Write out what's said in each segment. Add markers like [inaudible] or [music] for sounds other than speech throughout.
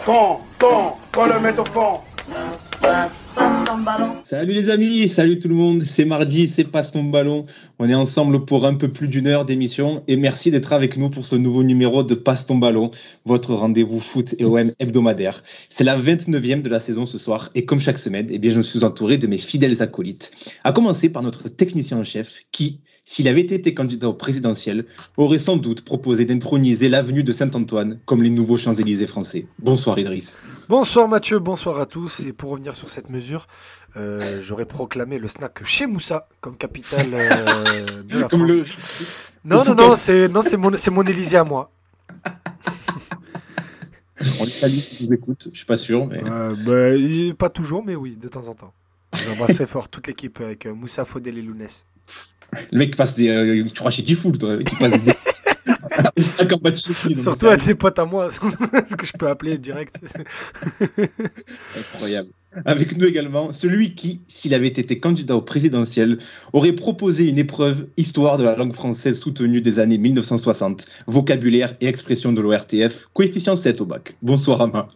Fond, fond, qu'on le mette au fond. Salut les amis, salut tout le monde, c'est mardi, c'est Passe ton ballon. On est ensemble pour un peu plus d'une heure d'émission et merci d'être avec nous pour ce nouveau numéro de Passe ton ballon, votre rendez-vous foot et OM hebdomadaire. C'est la 29e de la saison ce soir et comme chaque semaine, eh bien, je suis entouré de mes fidèles acolytes. À commencer par notre technicien en chef qui, s'il avait été candidat au présidentiel, aurait sans doute proposé d'introniser l'avenue de Saint-Antoine comme les nouveaux Champs-Élysées français. Bonsoir Idriss. Bonsoir Mathieu, bonsoir à tous. Et pour revenir sur cette mesure, euh, j'aurais proclamé le snack chez Moussa comme capitale euh, de la Comme France. le- [laughs] Non, non, non, c'est non, c'est mon, c'est mon Élysée à moi. [laughs] On les salue s'ils nous écoutent, je suis pas sûr. Mais... Euh, bah, il- pas toujours, mais oui, de temps en temps. J'embrasse [laughs] très fort toute l'équipe avec Moussa, Faudel et Lounès. Le mec passe des. euh, tu crois chez Tifoul, toi, qui passe des. [laughs] Surtout à tes potes à moi, [laughs] ce que je peux appeler direct. Incroyable. Avec nous également, celui qui, s'il avait été candidat au présidentiel, aurait proposé une épreuve histoire de la langue française soutenue des années 1960, vocabulaire et expression de l'ORTF, coefficient 7 au bac. Bonsoir Ama.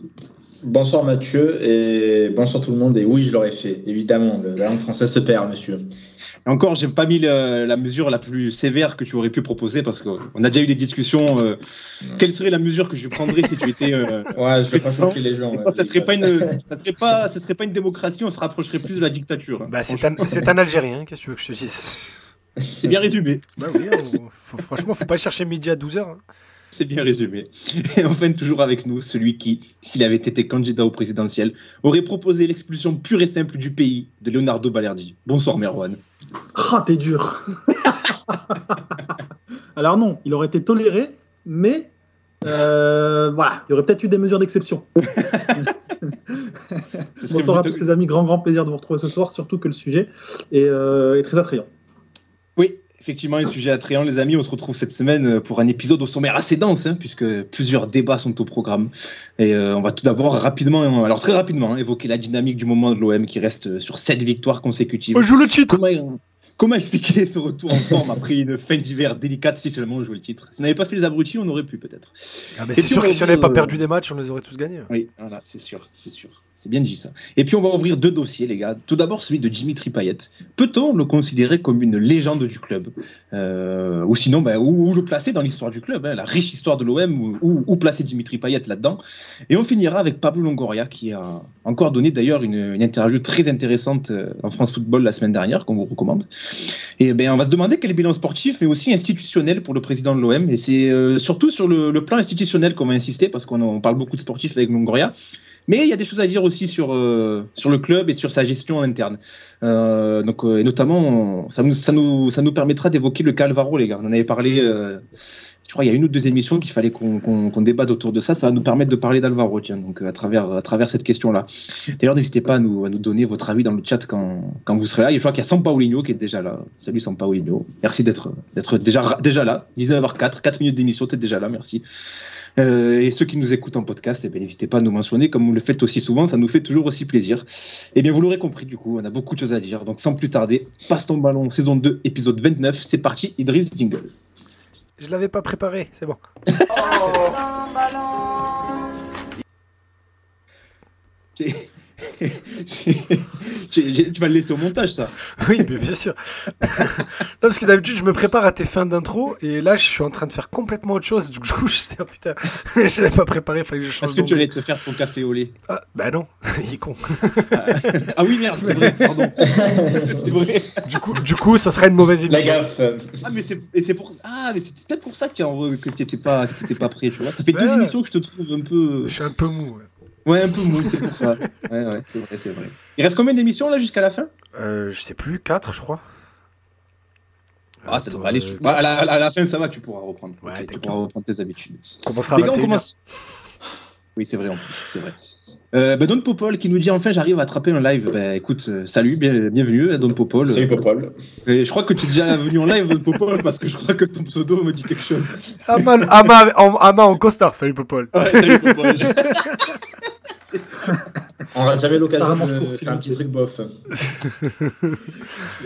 Bonsoir Mathieu et bonsoir tout le monde. Et oui, je l'aurais fait, évidemment. La langue française se perd, monsieur. Et encore, j'ai pas mis le- la mesure la plus sévère que tu aurais pu proposer parce qu'on a déjà eu des discussions. euh, quelle serait la mesure que je prendrais si tu étais. euh, [laughs] Ouais, je vais pas choquer les gens. ça serait pas une, [laughs] ça serait pas, ça serait pas une démocratie, on se rapprocherait plus de la dictature. hein. Bah, c'est un, c'est un Algérien, qu'est-ce que tu veux que je te dise? C'est bien résumé. Bah oui, on- faut- franchement, faut pas chercher midi à 12h. C'est bien résumé. Et enfin, toujours avec nous, celui qui, s'il avait été candidat au présidentiel, aurait proposé l'expulsion pure et simple du pays de Leonardo Balerdi. Bonsoir Merwan. Ah, t'es dur. [laughs] Alors non, il aurait été toléré, mais euh, voilà, il y aurait peut-être eu des mesures d'exception. [laughs] Bonsoir à tous les amis, grand grand plaisir de vous retrouver ce soir, surtout que le sujet est, euh, est très attrayant. Effectivement, un sujet attrayant, les amis. On se retrouve cette semaine pour un épisode au sommaire assez dense, hein, puisque plusieurs débats sont au programme. Et euh, on va tout d'abord rapidement, alors très rapidement, hein, évoquer la dynamique du moment de l'OM qui reste sur sept victoires consécutives. On joue le titre Comment, comment expliquer ce retour en forme après une fin d'hiver délicate si seulement on jouait le titre? Si on n'avait pas fait les abrutis, on aurait pu peut-être. Ah, mais c'est sûr que si on n'avait pas euh, perdu des matchs, on les aurait tous gagnés. Oui, voilà, c'est sûr, c'est sûr. C'est bien dit ça. Et puis on va ouvrir deux dossiers, les gars. Tout d'abord celui de Dimitri Payet. Peut-on le considérer comme une légende du club Euh, Ou sinon, bah, où, le placer dans l'histoire du club hein, La riche histoire de l'OM, où, placer Dimitri Payet là-dedans Et on finira avec Pablo Longoria, qui a encore donné d'ailleurs une, interview très intéressante euh, en France Football la semaine dernière, qu'on vous recommande. Et ben, on va se demander quel est le bilan sportif, mais aussi institutionnel pour le président de l'OM. Et c'est euh, surtout sur le, plan institutionnel qu'on va insister, parce qu'on parle beaucoup de sportifs avec Longoria. Mais il y a des choses à dire aussi sur, euh, sur le club et sur sa gestion en interne. Euh, donc, euh, et notamment, ça nous, ça, nous, ça nous permettra d'évoquer le cas Alvaro, les gars. On en avait parlé, je crois, il y a une ou deux émissions qu'il fallait qu'on qu'on- qu'on débatte autour de ça. Ça va nous permettre de parler d'Alvaro, tiens, donc à travers, à travers cette question-là. D'ailleurs, n'hésitez pas à nous, à nous donner votre avis dans le chat quand, quand vous serez là. Et je crois qu'il y a Sampaoligno qui est déjà là. Salut Sampaoligno. Merci d'être d'être déjà, déjà là. 19h04, 4 minutes d'émission, t'es déjà là, merci. Euh, et ceux qui nous écoutent en podcast, eh bien, n'hésitez pas à nous mentionner, comme vous le faites aussi souvent, ça nous fait toujours aussi plaisir. Et bien, vous l'aurez compris, du coup, on a beaucoup de choses à dire. Donc, sans plus tarder, passe ton ballon, saison 2, épisode 29. C'est parti, Idriss Jingle. Je l'avais pas préparé, c'est bon. [laughs] C'est- J'ai- j'ai- [laughs] tu vas le laisser au montage, ça. [laughs] Oui, mais bien sûr. [laughs] non, parce que d'habitude, je me prépare à tes fins d'intro, et là, je suis en train de faire complètement autre chose. Du coup, je oh, putain, je l'avais pas préparé, il fallait que je change Est-ce que tu allais te faire ton café au lait? Ah, bah non, il est con. Ah oui, merde, c'est vrai, pardon. c'est vrai. Du coup, du coup, ça serait une mauvaise La émission. gaffe. euh, Ah, mais c'est et c'est pour ah, peut-être pour ça que tu en- t'étais pas, que t'étais pas prêt, tu vois. Ça fait deux Ouais. émissions que je te trouve un peu. Je suis un peu mou. ouais. Ouais, un peu mou, c'est pour ça. [laughs] Ouais, ouais, c'est vrai, c'est vrai. Il reste combien d'émissions là jusqu'à la fin? Euh, je sais plus, 4 je crois. Ah, ça devrait aller. euh, sur- Bah, à, la, à la fin, ça va, tu pourras reprendre. Ouais, Ok, tu pourras reprendre tes habitudes. on commencera à Les gars, on 21. commence. Oui, c'est vrai en plus, c'est vrai. Euh, bah, Don Popol qui nous dit enfin j'arrive à attraper un live. Bah écoute, euh, salut, bien- bienvenue à Don Popol. Salut Popol. Et je crois que tu es déjà venu en live Don Popol parce que je crois que ton pseudo me dit quelque chose. Ama, Ama, en, Ama en costard, salut Popol. Ouais, salut Popol. [laughs] On n'a jamais l'occasion de faire un petit truc bof.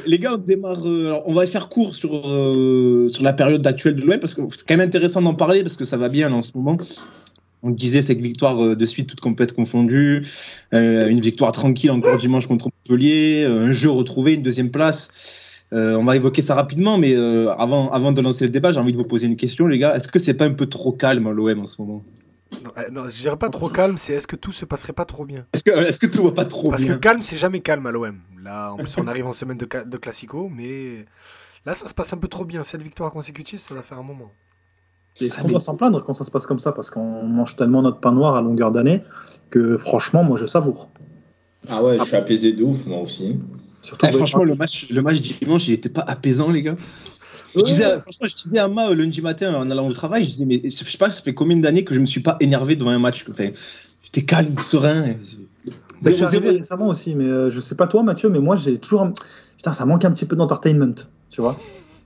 Les gars, on démarre. euh, alors, on va faire court sur, euh, sur la période actuelle de l'OM parce que c'est quand même intéressant d'en parler parce que ça va bien là, en ce moment. On disait, cette victoire euh, de suite, toute compète confondue, euh, une victoire tranquille encore dimanche contre Montpellier, un jeu retrouvé, une deuxième place. Euh, on va évoquer ça rapidement, mais euh, avant, avant de lancer le débat, j'ai envie de vous poser une question, les gars. Est-ce que c'est pas un peu trop calme à l'OM en ce moment? Non, non, je dirais pas trop calme, c'est est-ce que tout se passerait pas trop bien? Est-ce que, que tout va pas trop Parce que bien? calme, c'est jamais calme à l'OM. Là, en plus, on arrive en semaine de, de Classico, mais là, ça se passe un peu trop bien. Cette victoire consécutive, ça va faire un moment. Est-ce Ah, qu'on doit s'en plaindre quand ça se passe comme ça? Parce qu'on mange tellement notre pain noir à longueur d'année que franchement, moi je savoure. Ah ouais, je suis apaisé de ouf, moi aussi. Surtout Eh, franchement, le match, le match dimanche, il était pas apaisant, les gars. Je disais, franchement, je disais à Ma euh, lundi matin en allant au travail, je disais, mais je sais pas, ça fait combien d'années que je me suis pas énervé devant un match. Enfin, j'étais calme, serein. Bah, 0-0. arrivé récemment aussi, mais euh, je sais pas toi, Mathieu, mais moi j'ai toujours. un- Putain, ça manque un petit peu d'entertainment, tu vois.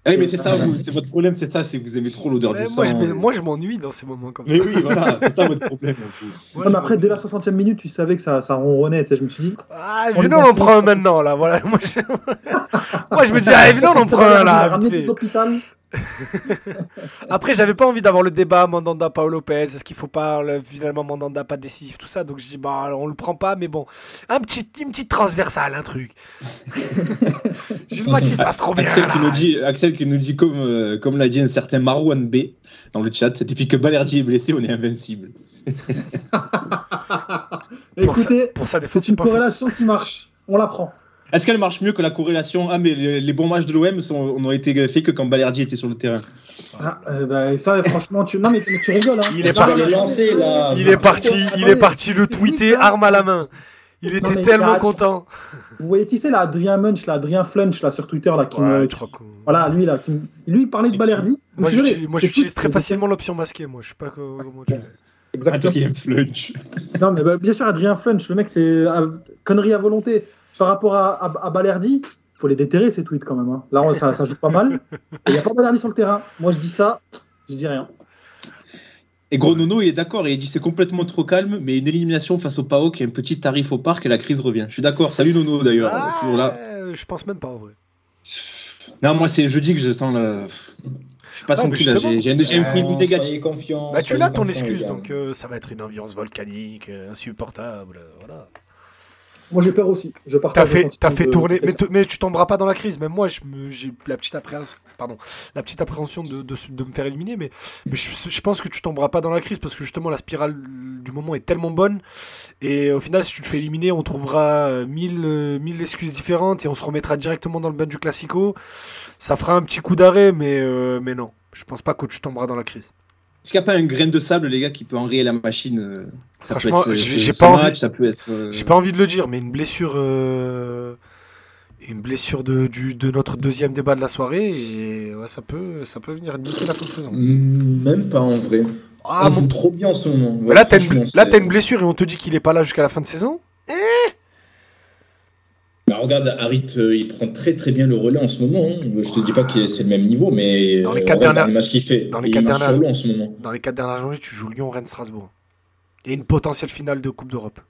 Eh, mais c'est ça, vous, c'est votre problème, c'est ça, c'est que vous aimez trop l'odeur Mais du moi, je, sang. moi, je m'ennuie dans ces moments comme Mais ça. oui, voilà, [laughs] c'est ça votre problème. Moi, mais après, dès la m'ennuie. 60e minute, tu savais que ça, ça ronronnait. tu sais, Je me suis dit, Ah, On évidemment, on prend un ça- maintenant, là. Voilà. [laughs] Moi, je, [laughs] moi, je me dis, ah, évidemment, on en prend un, là. fait. l'hôpital. [laughs] Après, j'avais pas envie d'avoir le débat Mandanda, Paolo Lopez. Est-ce qu'il faut pas le- finalement Mandanda pas décisif, tout ça. Donc je dis bah on le prend pas, mais bon, un petit, une petite transversale, un truc. J'ai le se passe trop bien. Axel là. qui nous dit, Axel qui nous dit comme, euh, comme l'a dit un certain Marwan B dans le chat, depuis que Balerdi est blessé, on est invincible. [laughs] Écoutez, Pour ça, c'est une corrélation qui marche. On la prend. Est-ce qu'elle marche mieux que la corrélation Ah, mais les, les bons matchs de l'OM n'ont été faits que quand Balerdi était sur le terrain. Ah, euh, bah, ça, franchement, tu. Non, mais tu, tu rigoles. Hein. Il est parti. lancer, là. Il est parti, il est parti le tweeter, arme à la main. Il était tellement content. Vous voyez qui c'est là Adrien Munch, là, Adrien Flunch, là, sur Twitter, là, qui Ouais, me- crois que- Voilà, lui, là, qui me- lui, il parlait de Balerdi. Moi, Je suis j'utilise, très facilement l'option masquée. Moi, je sais pas co- comment tu. Exactement. Adrien Flunch. Non, mais bah, bien sûr, Adrien Flunch, le mec, c'est euh, connerie à volonté. Par rapport à, à, à Balerdi, il faut les déterrer, ces tweets, quand même. hein. Là, on- ça, ça joue pas mal. Il n'y a pas Balerdi sur le terrain. Moi, je dis ça, je dis rien. Et Gros Nono, il est d'accord, il dit c'est complètement trop calme, mais une élimination face au PAOK et un petit tarif au parc et la crise revient. Je suis d'accord. Salut Nono d'ailleurs. Ah, toujours là. euh, je pense même pas en vrai. Non, moi c'est jeudi que je sens le. Je suis pas mais tranquille j'ai un deuxième feeling soyez négatif. confiants, Bah, tu l'as ton excuse, donc euh, ça va être une ambiance volcanique, euh, insupportable. euh, Voilà. Moi, j'ai peur aussi. Je T'as partage fait, t'as fait de- tourner, de- mais, tu tomberas pas dans la crise. Même moi, j'ai la petite appréhension, pardon, la petite appréhension de, me faire éliminer, mais, mais je, je pense que tu tomberas pas dans la crise parce que justement la spirale du moment est tellement bonne et au final, si tu te fais éliminer, on trouvera euh, mille, euh, mille excuses différentes et on se remettra directement dans le bain du classico. Ça fera un petit coup d'arrêt, mais euh, mais non, je pense pas que tu tomberas dans la crise. Est-ce qu'il n'y a pas un grain de sable, les gars, qui peut enrayer la machine euh, ça peut Franchement, être ce- j'ai- pas match, envie- Ça peut être. euh, J'ai pas envie de le dire, mais une blessure, euh, une blessure de, du, de notre deuxième débat de la soirée, et ouais, ça peut, ça peut venir niquer la fin de saison. Mm, Même pas en vrai. Ah, on mon- joue trop bien en ce moment. Ouais, là, t'as une, blessure et on te dit qu'il est pas là jusqu'à la fin de saison? Bah, regarde, Harit, euh, il prend très très bien le relais en ce moment. hein. Je te dis pas que c'est le même niveau, mais Dans les euh, quatre dernières- matchs qu'il fait. dans les il quatre dernières- en ce moment. Dans les quatre dernières journées, tu joues Lyon, Rennes, Strasbourg. Et une potentielle finale de Coupe d'Europe.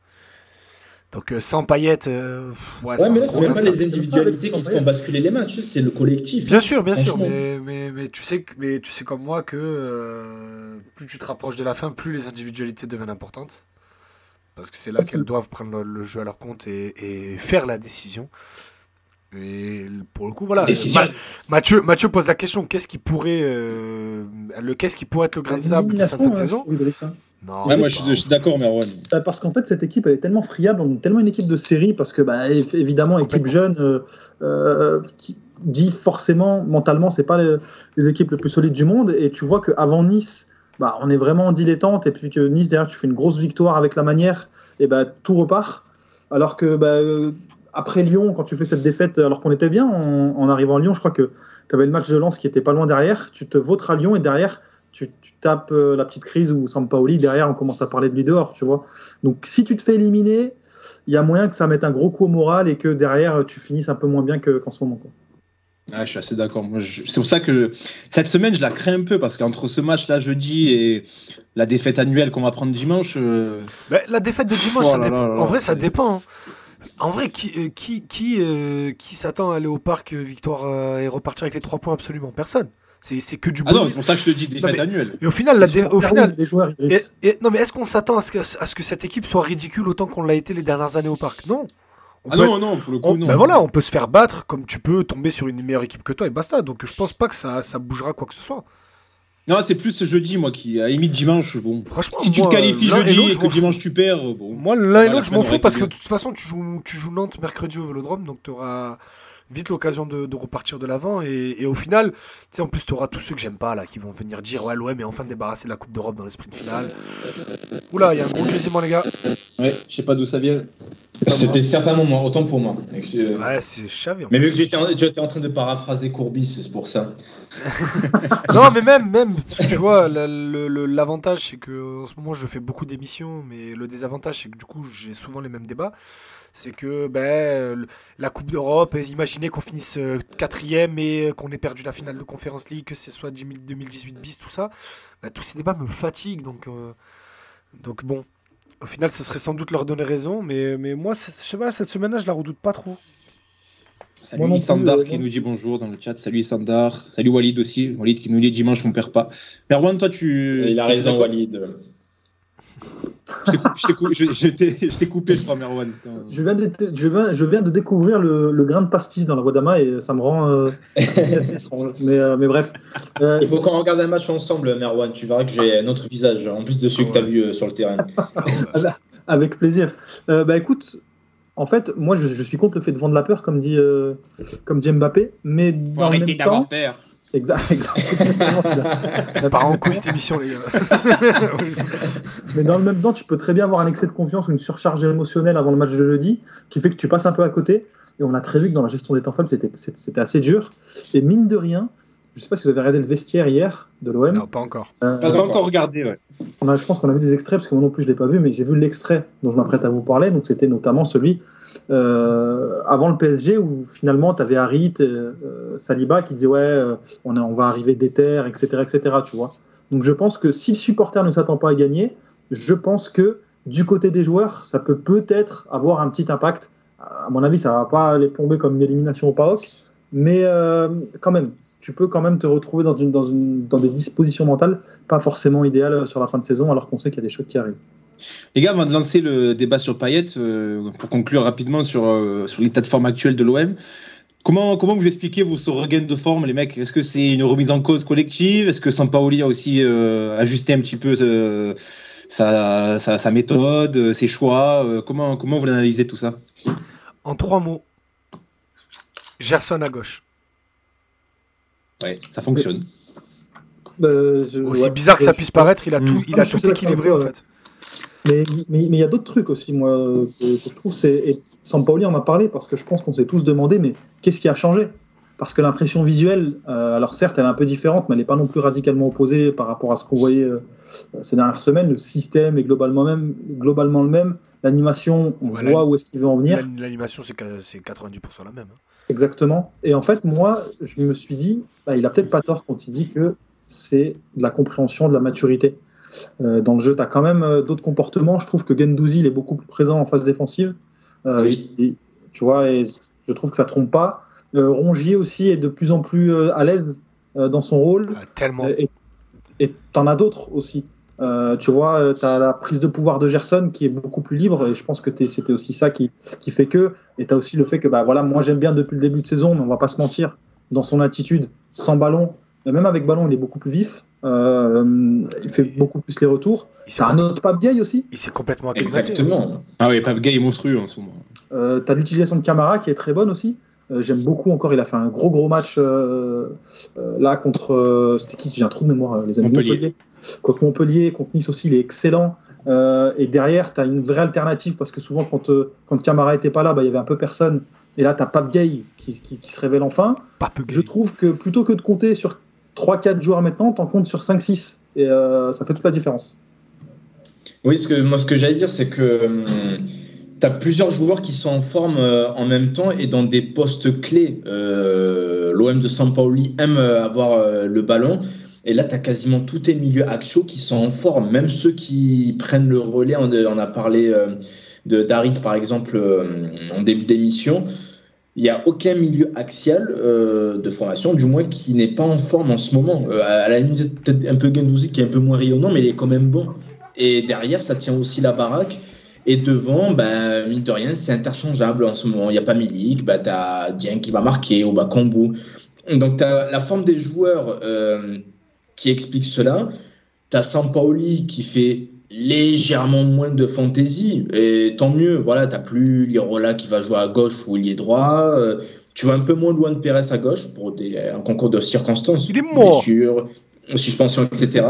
Donc euh, sans paillettes, euh, ouais, mais là, c'est même pas les individualités qui te font basculer les matchs, c'est le collectif. Bien sûr, bien sûr, mais, mais, mais tu sais, mais tu sais comme moi que euh, plus tu te rapproches de la fin, plus les individualités deviennent importantes. Parce que c'est là qu'elles doivent prendre le, le jeu à leur compte et, et faire la décision. Et pour le coup, voilà. Ma- Mathieu, Mathieu pose la question qu'est-ce qui pourrait, euh, le qu'est-ce qui pourrait être le grain de sable de cette fin de saison? Hein. Non, Ouais, moi je suis, pas. je suis d'accord, Merwan. Euh, Parce qu'en fait, cette équipe, elle est tellement friable, on est tellement une équipe de série, parce que, bah, év- évidemment, équipe jeune, euh, euh, qui dit forcément, mentalement, c'est pas les, les équipes les plus solides du monde. Et tu vois qu'avant Nice, bah, on est vraiment en dilettante, et puis que Nice, derrière, tu fais une grosse victoire avec la manière, et bah, tout repart. Alors que, bah, euh, après Lyon, quand tu fais cette défaite, alors qu'on était bien en, arrivant à Lyon, je crois que tu avais le match de Lens qui était pas loin derrière, tu te vautres à Lyon, et derrière, tu, tapes euh, la petite crise où Sampaoli, derrière, on commence à parler de lui dehors, tu vois. Donc, si tu te fais éliminer, il y a moyen que ça mette un gros coup au moral et que derrière, tu finisses un peu moins bien que- qu'en ce moment. Ah, je suis assez d'accord. Moi, je- C'est pour ça que cette semaine, je la crains un peu parce qu'entre ce match-là jeudi et la défaite annuelle qu'on va prendre dimanche, euh, la défaite de dimanche, Oh ça là dépend. là là, en vrai, ça dépend. hein. En vrai, qui, euh, qui, qui, euh, qui s'attend à aller au parc euh, victoire euh, et repartir avec les trois points? Absolument personne. C'est c'est que du Ah non, c'est pour ça que je te dis Non, mais- annuelles. Et au final, la dé- au final, des joueurs, et- Idriss. et- non mais est-ce qu'on s'attend à à ce que cette équipe soit ridicule autant qu'on l'a été les dernières années au parc? Non. On Ah peut non, non, pour le coup, On- non. ben voilà, on peut se faire battre comme tu peux tomber sur une meilleure équipe que toi et basta. Donc je pense pas que ça, ça bougera quoi que ce soit. Non, c'est plus ce jeudi, moi, qui, à la limite, dimanche, bon. Franchement, Si tu te qualifies et jeudi et que dimanche tu perds, bon. Moi, l'un et la l'autre, je m'en fous parce que de toute façon, tu joues, tu joues Nantes mercredi au Vélodrome, donc tu auras vite l'occasion de, de repartir de l'avant. Et, et au final, tu sais, en plus, tu auras tous ceux que j'aime pas là qui vont venir dire Ouais, l'OM est enfin débarrassé de la Coupe d'Europe dans le sprint final. Oula, il y a un gros grésillement, les gars. Ouais, je sais pas d'où ça vient. C'était certainement moi, autant pour moi. Je- Ouais, c'est chavé. Mais vu que j'étais en, j'étais en train de paraphraser Courbis, c'est pour ça. [laughs] Non, mais même, même, tu vois, l'avantage, c'est que en ce moment, je fais beaucoup d'émissions, mais le désavantage, c'est que du coup, j'ai souvent les mêmes débats. C'est que ben, la Coupe d'Europe, imaginez qu'on finisse euh, quatrième et euh, qu'on ait perdu la finale de Conference League, que ce soit 10 2018 bis, tout ça. ben, tous ces débats me fatiguent. Donc, euh, donc bon, au final, ce serait sans doute leur donner raison, mais, mais moi, je sais pas, cette semaine-là, je la redoute pas trop. Salut Moi non plus, Sandar euh, qui non. nous dit bonjour dans le chat. Salut Sandar. Salut Walid aussi. Walid qui nous dit dimanche on perd pas. Merwan, toi tu. Il a raison, Walid. Je t'ai coupé, je crois, Merwan. quand- Je viens, de, je, viens, je viens de découvrir le, le grain de pastis dans la voix d'Ama et ça me rend euh, assez, assez étrange. Mais, euh, mais bref. Euh, Il faut qu'on regarde un match ensemble, Merwan. Tu verras que j'ai un autre visage, en plus de celui que tu as vu euh, sur le terrain. [laughs] Avec plaisir. Euh, bah écoute, en fait, moi je, je suis contre le fait de vendre la peur, comme dit, euh, comme dit Mbappé, mais Faut dans arrêter d'avoir peur. Exact, [laughs] exactement. tu Part en couille cette émission, les gars. [laughs] Mais dans le même temps, tu peux très bien avoir un excès de confiance ou une surcharge émotionnelle avant le match de jeudi qui fait que tu passes un peu à côté. Et on a très vu que dans la gestion des temps faibles, c'était assez dur. Et mine de rien, je sais pas si vous avez regardé le vestiaire hier de l'OM. non, pas encore. Euh, Pas encore regardé, ouais. on a- je pense qu'on a vu des extraits, parce que moi non plus je ne l'ai pas vu, mais j'ai vu l'extrait dont je m'apprête à vous parler. Donc c'était notamment celui euh, avant le PSG où finalement tu avais Harit, euh, Saliba qui disait ouais, on, va arriver déter, etc., etc. Tu vois. Donc je pense que si le supporter ne s'attend pas à gagner, je pense que du côté des joueurs, ça peut peut-être avoir un petit impact. À mon avis, ça va pas les plomber comme une élimination au PAOK, mais euh, quand même, tu peux quand même te retrouver dans, une, dans, une, dans des dispositions mentales pas forcément idéales sur la fin de saison, alors qu'on sait qu'il y a des choses qui arrivent. Les gars, avant de lancer le débat sur Payet, euh, pour conclure rapidement sur, euh, sur l'état de forme actuel de l'OM, comment, comment vous expliquez vos ce regain de forme, les mecs? Est-ce que c'est une remise en cause collective? Est-ce que Sampaoli a aussi euh, ajusté un petit peu euh, sa, sa, sa méthode, euh, ses choix Euh, comment, comment vous analysez tout ça? En trois mots. Gerson à gauche. Ouais, ça fonctionne. Euh, je- Aussi ouais, bizarre que ça puisse paraître, il a tout, il a équilibré en fait. Mais mais- mais il y a d'autres trucs aussi, moi, que, que je trouve. c'est et Sampaoli en a parlé parce que je pense qu'on s'est tous demandé, mais qu'est-ce qui a changé? Parce que l'impression visuelle, euh, alors certes, elle est un peu différente, mais elle n'est pas non plus radicalement opposée par rapport à ce qu'on voyait euh, ces dernières semaines. Le système est globalement, même, globalement le même. L'animation, on Voilà. voit où est-ce qu'il veut en venir. L'an- L'animation, c'est que- c'est 90% la même. hein. Exactement. Et en fait, moi, je me suis dit, bah, il a peut-être pas tort quand il dit que c'est de la compréhension, de la maturité. Euh, dans le jeu, tu as quand même euh, d'autres comportements. Je trouve que Gendouzi, il est beaucoup plus présent en phase défensive. Euh, Oui. et- tu vois, et je trouve que ça trompe pas. Euh, Rongier aussi est de plus en plus euh, à l'aise euh, dans son rôle. Ah, tellement. Et et t'en as d'autres aussi. Euh, tu vois, tu as la prise de pouvoir de Gerson qui est beaucoup plus libre et je pense que c'était aussi ça qui, qui fait que. Et tu as aussi le fait que, bah, voilà, moi j'aime bien depuis le début de saison, mais on va pas se mentir, dans son attitude, sans ballon, et même avec ballon, il est beaucoup plus vif. Euh, il fait beaucoup plus les retours. T'as un autre Pape Gay aussi? il s'est complètement. Exactement. Ah oui, Pape Gay est monstrueux en ce moment. Euh, tu as l'utilisation de Camara qui est très bonne aussi. Euh, J'aime beaucoup encore. Il a fait un gros gros match euh, euh, là contre. euh, C'était qui? J'ai un trou de mémoire, les amis. Montpellier. Contre Montpellier, contre Nice aussi, il est excellent. Euh, et derrière, tu as une vraie alternative parce que souvent, quand, euh, quand Camara était pas là, bah, il y avait un peu personne. Et là, tu as Pape Gay qui, qui- qui se révèle enfin. Je trouve que plutôt que de compter sur 3-4 joueurs maintenant, t'en comptes sur 5-6. Et euh, ça fait toute la différence. Oui, ce que, moi, ce que j'allais dire, c'est que tu as plusieurs joueurs qui sont en forme euh, en même temps et dans des postes clés. Euh, L'OM de Sampaoli aime euh, avoir le ballon. Et là, tu as quasiment tous tes milieux axiaux qui sont en forme. Même ceux qui prennent le relais, on, a parlé de Darit, par exemple, en début d'émission. il n'y a aucun milieu axial de formation, du moins qui n'est pas en forme en ce moment. À la limite, peut-être un peu Gendouzi qui est un peu moins rayonnant, mais il est quand même bon. Et derrière, ça tient aussi la baraque. Et devant, ben, mine de rien, c'est interchangeable en ce moment. Il n'y a pas Milik, ben, tu as Dien qui va marquer, ou Bakambu. Donc, tu as la forme des joueurs euh, qui explique cela. Tu as Sampaoli qui fait légèrement moins de fantaisie. Et tant mieux, voilà, tu plus Lirola qui va jouer à gauche ou lié droit. Euh, tu vois un peu moins Luan Pérez à gauche pour des, un concours de circonstances. Il est mort. Blessure, suspension, etc.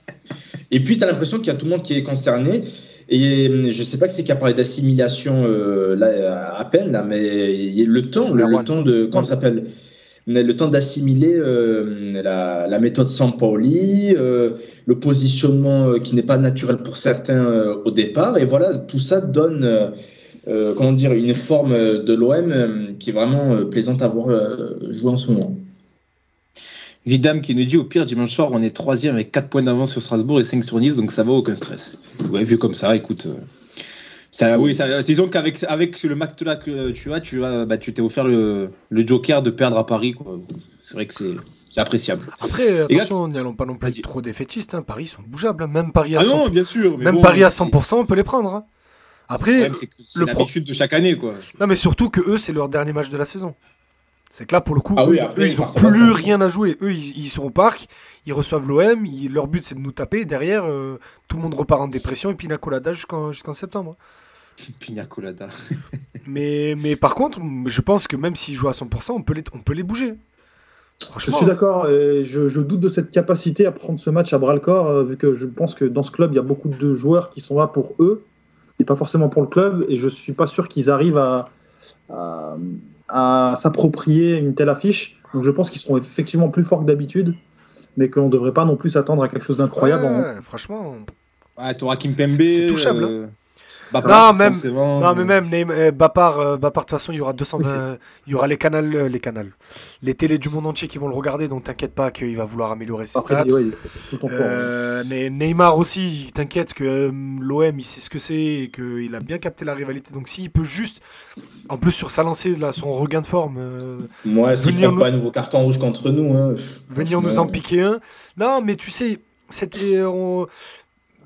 [laughs] et puis, tu as l'impression qu'il y a tout le monde qui est concerné. Et euh, je sais pas que c'est qui a parlé d'assimilation euh, là, à peine, là, mais il y a le temps, le, le temps de. Comment ça s'appelle? Le temps d'assimiler euh, la, la, méthode Sampaoli, euh, le positionnement euh, qui n'est pas naturel pour certains euh, au départ. Et voilà, tout ça donne comment dire, une forme de l'OM qui est vraiment plaisante à voir jouer en ce moment. Vidam qui nous dit au pire dimanche soir on est troisième avec 4 points d'avance sur Strasbourg et 5 sur Nice donc ça va aucun stress. Ouais vu comme ça écoute ça, oui, ça, disons qu'avec avec le là que tu as, tu as, bah, tu t'es offert le, le, joker de perdre à Paris. C'est vrai que c'est appréciable. Après, attention, n'allons pas non plus trop défaitistes. Hein. Paris sont bougeables. Hein. Même Paris à 100%, ah non, bien sûr, même bon, Paris à 100%, on peut les prendre. Hein. Après, c'est l'habitude pro... de chaque année, quoi. Non, mais surtout que eux, c'est leur dernier match de la saison. C'est que là, pour le coup, ah oui, eux, après, eux, ils n'ont plus rien à jouer. Eux, ils, ils, sont au parc, ils reçoivent l'OM, leur but, c'est de nous taper. Derrière, euh, tout le monde repart en dépression et puis colada jusqu'en jusqu septembre. [laughs] Pina colada. [laughs] mais, mais par contre, je pense que même s'ils jouent à 100%, on peut les, on peut les bouger. Je suis d'accord, je, je, doute de cette capacité à prendre ce match à bras le corps, vu que je pense que dans ce club, il y a beaucoup de joueurs qui sont là pour eux, et pas forcément pour le club, et je ne suis pas sûr qu'ils arrivent à, à, à s'approprier une telle affiche. Donc je pense qu'ils seront effectivement plus forts que d'habitude, mais qu'on ne devrait pas non plus s'attendre à quelque chose d'incroyable. Ouais, en... Franchement. Ouais, tu auras Kimpembe. C'est touchable. Euh... Hein. Bapar, non, même, non, mais même euh, Bapar, euh, Bapar, de toute façon, il y aura 200, oui, euh, il y aura les canals, euh, les canals, les télés du monde entier qui vont le regarder, donc t'inquiète pas qu'il va vouloir améliorer ses stats. Euh, mais Neymar aussi, t'inquiète que l'OM, il sait ce que c'est et qu'il a bien capté la rivalité. Donc s'il peut juste, en plus sur sa lancée, là, son regain de forme, moi, s'il prend nous... pas un nouveau carton rouge contre nous, hein, venir nous en piquer un. Non, mais tu sais, c'était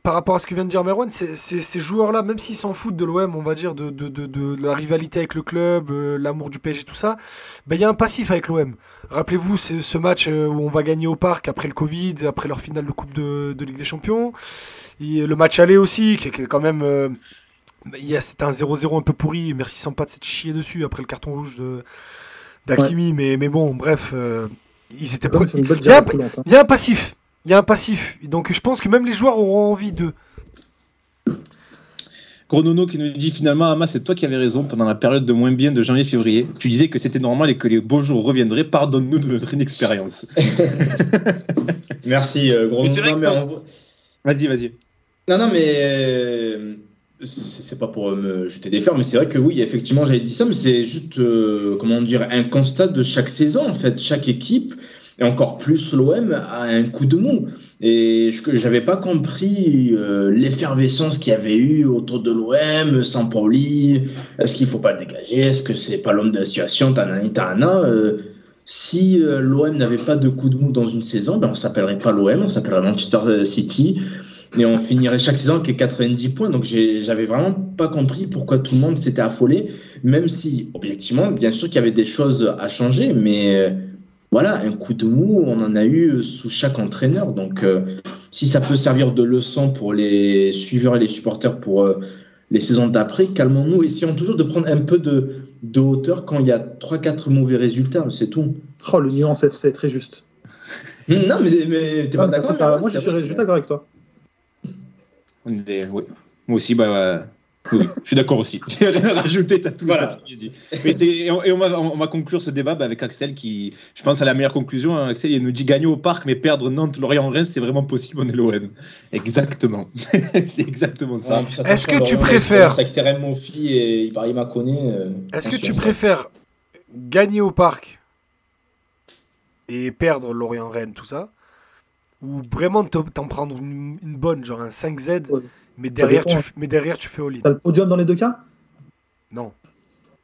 par rapport à ce que vient de dire Merwan, ces joueurs-là, même s'ils s'en foutent de l'OM, on va dire, de, de, de, de, la rivalité avec le club, euh, l'amour du PSG, tout ça, ben, il y a un passif avec l'OM. Rappelez-vous, c'est ce match euh, où on va gagner au parc après le Covid, après leur finale de Coupe de, Ligue des Champions. Et le match aller aussi, qui est quand même. Euh, c'était un 0-0 un peu pourri. Merci sans pas de s'être chier dessus après le carton rouge d'Akimi. Ouais. Mais, mais bon, bref, euh, ils étaient. Ouais, il, y a, il y a un passif. Il y a un passif. Donc je pense que même les joueurs auront envie d'eux. Gronono qui nous dit finalement, Ama, c'est toi qui avais raison pendant la période de moins bien de janvier-février. Tu disais que c'était normal et que les beaux jours reviendraient. Pardonne-nous de notre inexpérience. [laughs] Merci, euh, Gronono. Vas-y, vas-y. Non, non, mais euh, c'est pas pour me jeter des fleurs, mais c'est vrai que oui, effectivement, j'avais dit ça, mais c'est juste, euh, comment dire, un constat de chaque saison, en fait. Chaque équipe et encore plus l'OM a un coup de mou. Et je n'avais pas compris euh, l'effervescence qu'il y avait eu autour de l'OM, sans Pauli. Est-ce qu'il ne faut pas le dégager? Est-ce que c'est pas l'homme de la situation? Tanani, Tana. Euh, si euh, l'OM n'avait pas de coup de mou dans une saison, ben on s'appellerait pas l'OM, on s'appellerait Manchester City. Et on finirait chaque saison avec 90 points. Donc j'avais vraiment pas compris pourquoi tout le monde s'était affolé. Même si, objectivement, bien sûr qu'il y avait des choses à changer, mais voilà, un coup de mou, on en a eu sous chaque entraîneur. Donc, euh, si ça peut servir de leçon pour les suiveurs et les supporters pour euh, les saisons d'après, calmons-nous. Essayons toujours de prendre un peu de, de hauteur quand il y a 3-4 mauvais résultats, c'est tout. Oh, le nuance, c'est très juste. [laughs] non, mais, mais t'es pas d'accord Moi, je suis d'accord avec toi. Est, oui. Moi aussi, bah, oui, je suis d'accord aussi. J'ai rien à rajouter, t'as tout, voilà. dit. Mais et, on, et on, va, on, va, conclure ce débat bah, avec Axel qui, je pense, a la meilleure conclusion. Hein. Axel, il nous dit gagner au parc, mais perdre Nantes, Lorient, Reims, c'est vraiment possible, on est l'OM. Exactement. [laughs] c'est exactement ça. Ouais, Est-ce que tu préfères. Secteur mon fils et il m'a connu. Euh, Est-ce que tu préfères gagner au parc et perdre Lorient, Rennes, tout ça Ou vraiment t'en prendre une, une, bonne, genre un 5Z ouais. Mais derrière, tu, mais derrière, tu fais all-in. T'as le podium dans les deux cas? Non.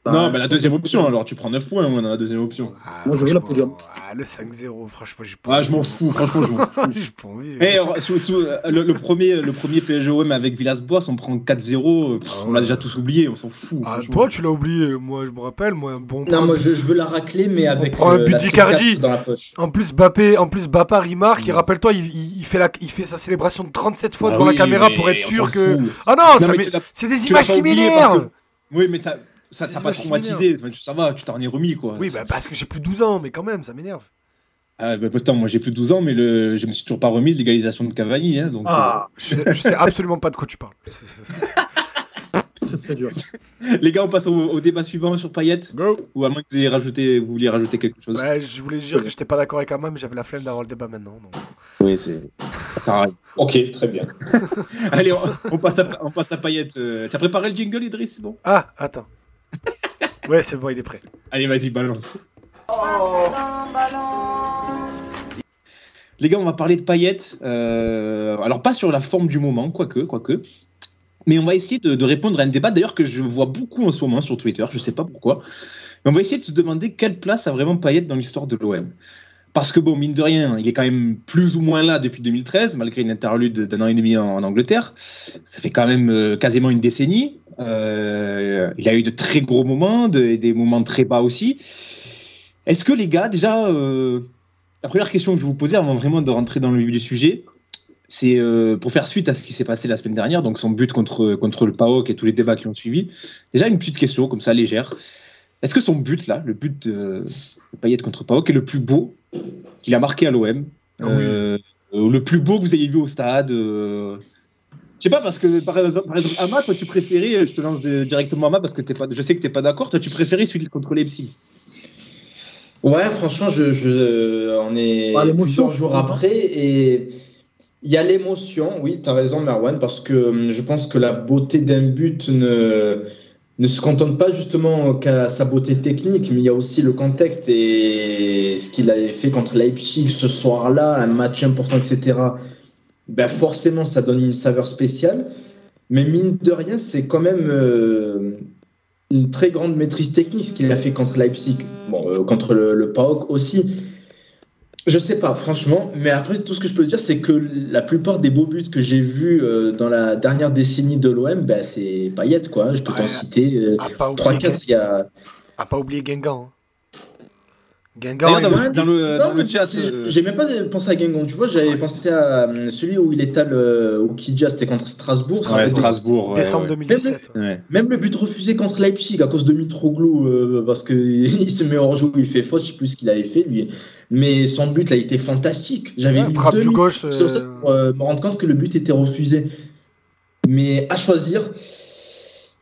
Non, mais la deuxième option, alors tu prends 9 points moi, dans la deuxième option. Ah, Moi, je veux la podium. ah, le 5-0, franchement, j'ai pas Ah, je m'en fous, franchement, je m'en [laughs] fous. j'ai pas envie. Eh, alors, sous- sous- le, le premier, le premier PSGOM avec Villas-Boas, on prend 4-0, pff, Ah on l'a ouais. déjà tous oublié, on s'en fout. Ah, toi, tu l'as oublié. Moi, je me rappelle. Moi, bon. Non, moi je, je veux la racler, mais avec prend un euh, but d'Icardi. C4 dans la poche. En plus, Bappé, en plus, Bappa, il marque. Il rappelle-toi, il, il- il fait la, il fait sa célébration de 37 fois Ah devant oui, la caméra pour être on sûr que. Ah non, c'est des images qui m'énervent. Oui, mais ça ça t'a pas traumatisé, ça va, tu t'en es remis quoi. Oui, bah, parce que j'ai plus de 12 ans, mais quand même, ça m'énerve. Ah, bah, attends, moi j'ai plus de 12 ans, mais le... je me suis toujours pas remis de l'égalisation de Cavani. Hein, donc, Ah, Je sais, je sais absolument pas de quoi tu parles. [laughs] très très dur. euh, Les gars, on passe au, au débat suivant sur Payet, Go. ou à moins que vous, ayez rajouté, vous vouliez rajouter quelque chose. Ouais, je voulais dire que j'étais pas d'accord avec Amma, mais j'avais la flemme d'avoir le débat maintenant. donc. Oui, c'est. Ça sert à rien. [laughs] Ok, très bien. [laughs] Allez, on, on passe à, on passe à Payet. Euh, T'as préparé le jingle, Idriss C'est bon? Ah, attends. Ouais, c'est bon, il est prêt. Allez, vas-y, balance. Les gars, on va parler de Payet. euh, alors, pas sur la forme du moment, quoique, quoique. Mais on va essayer de, de répondre à un débat d'ailleurs que je vois beaucoup en ce moment sur Twitter. Je sais pas pourquoi. Mais on va essayer de se demander quelle place a vraiment Payet dans l'histoire de l'OM. Parce que, bon, mine de rien, il est quand même plus ou moins là depuis 2013, malgré une interlude d'un an et demi en, Angleterre. Ça fait quand même euh, quasiment une décennie. Euh, il a eu de très gros moments, de- des moments très bas aussi. Est-ce que les gars, déjà, euh, la première question que je vais vous poser avant vraiment de rentrer dans le vif du sujet, c'est euh, pour faire suite à ce qui s'est passé la semaine dernière, donc son but contre, contre le PAOK et tous les débats qui ont suivi. Déjà, une petite question comme ça, légère. Est-ce que son but, là, le but de, de contre PAOK, est le plus beau qu'il a marqué à l'OM Ah oui. Euh, euh, Le plus beau que vous ayez vu au stade euh, Je sais pas, parce que par, exemple, Ama, toi, tu préférais, je te lance de- directement Ama parce que t'es pas, je sais que tu n'es pas d'accord, toi, tu préférais celui contre Leipzig. Ouais, franchement, je, je, on est Ah, plusieurs jours après et il y a l'émotion, oui, tu as raison, Merwan, parce que hum, je pense que la beauté d'un but ne, ne se contente pas justement qu'à sa beauté technique, mais il y a aussi le contexte et ce qu'il avait fait contre Leipzig ce soir-là, un match important, etc. Ben forcément, ça donne une saveur spéciale. Mais mine de rien, c'est quand même euh, une très grande maîtrise technique ce qu'il a fait contre Leipzig. Bon, euh, contre le, le PAOK aussi. Je sais pas, franchement. Mais après, tout ce que je peux dire, c'est que la plupart des beaux buts que j'ai vus euh, dans la dernière décennie de l'OM, ben, c'est Payet, quoi. hein. Je peux Ouais. t'en citer euh, À pas oublier, 3-4. Il y a. à pas oublier Guingamp. hein. Guingamp, dans, dans le, dans Non, le chat, euh, J'ai même pas pensé à Guingamp. Tu vois, j'avais pensé à euh, celui où il étale euh, au Kidja, c'était contre Strasbourg. Ouais, Strasbourg. ouais, décembre ouais. 2017. ouais. Ouais. Même le but refusé contre Leipzig à cause de Mitroglou, euh, parce qu'il [laughs] se met hors jeu, il fait faute, je sais plus ce qu'il avait fait lui. Mais son but là, il était fantastique. J'avais Ouais, frappe deux du gauche, sur ça euh, pour euh, me rendre compte que le but était refusé. Mais à choisir,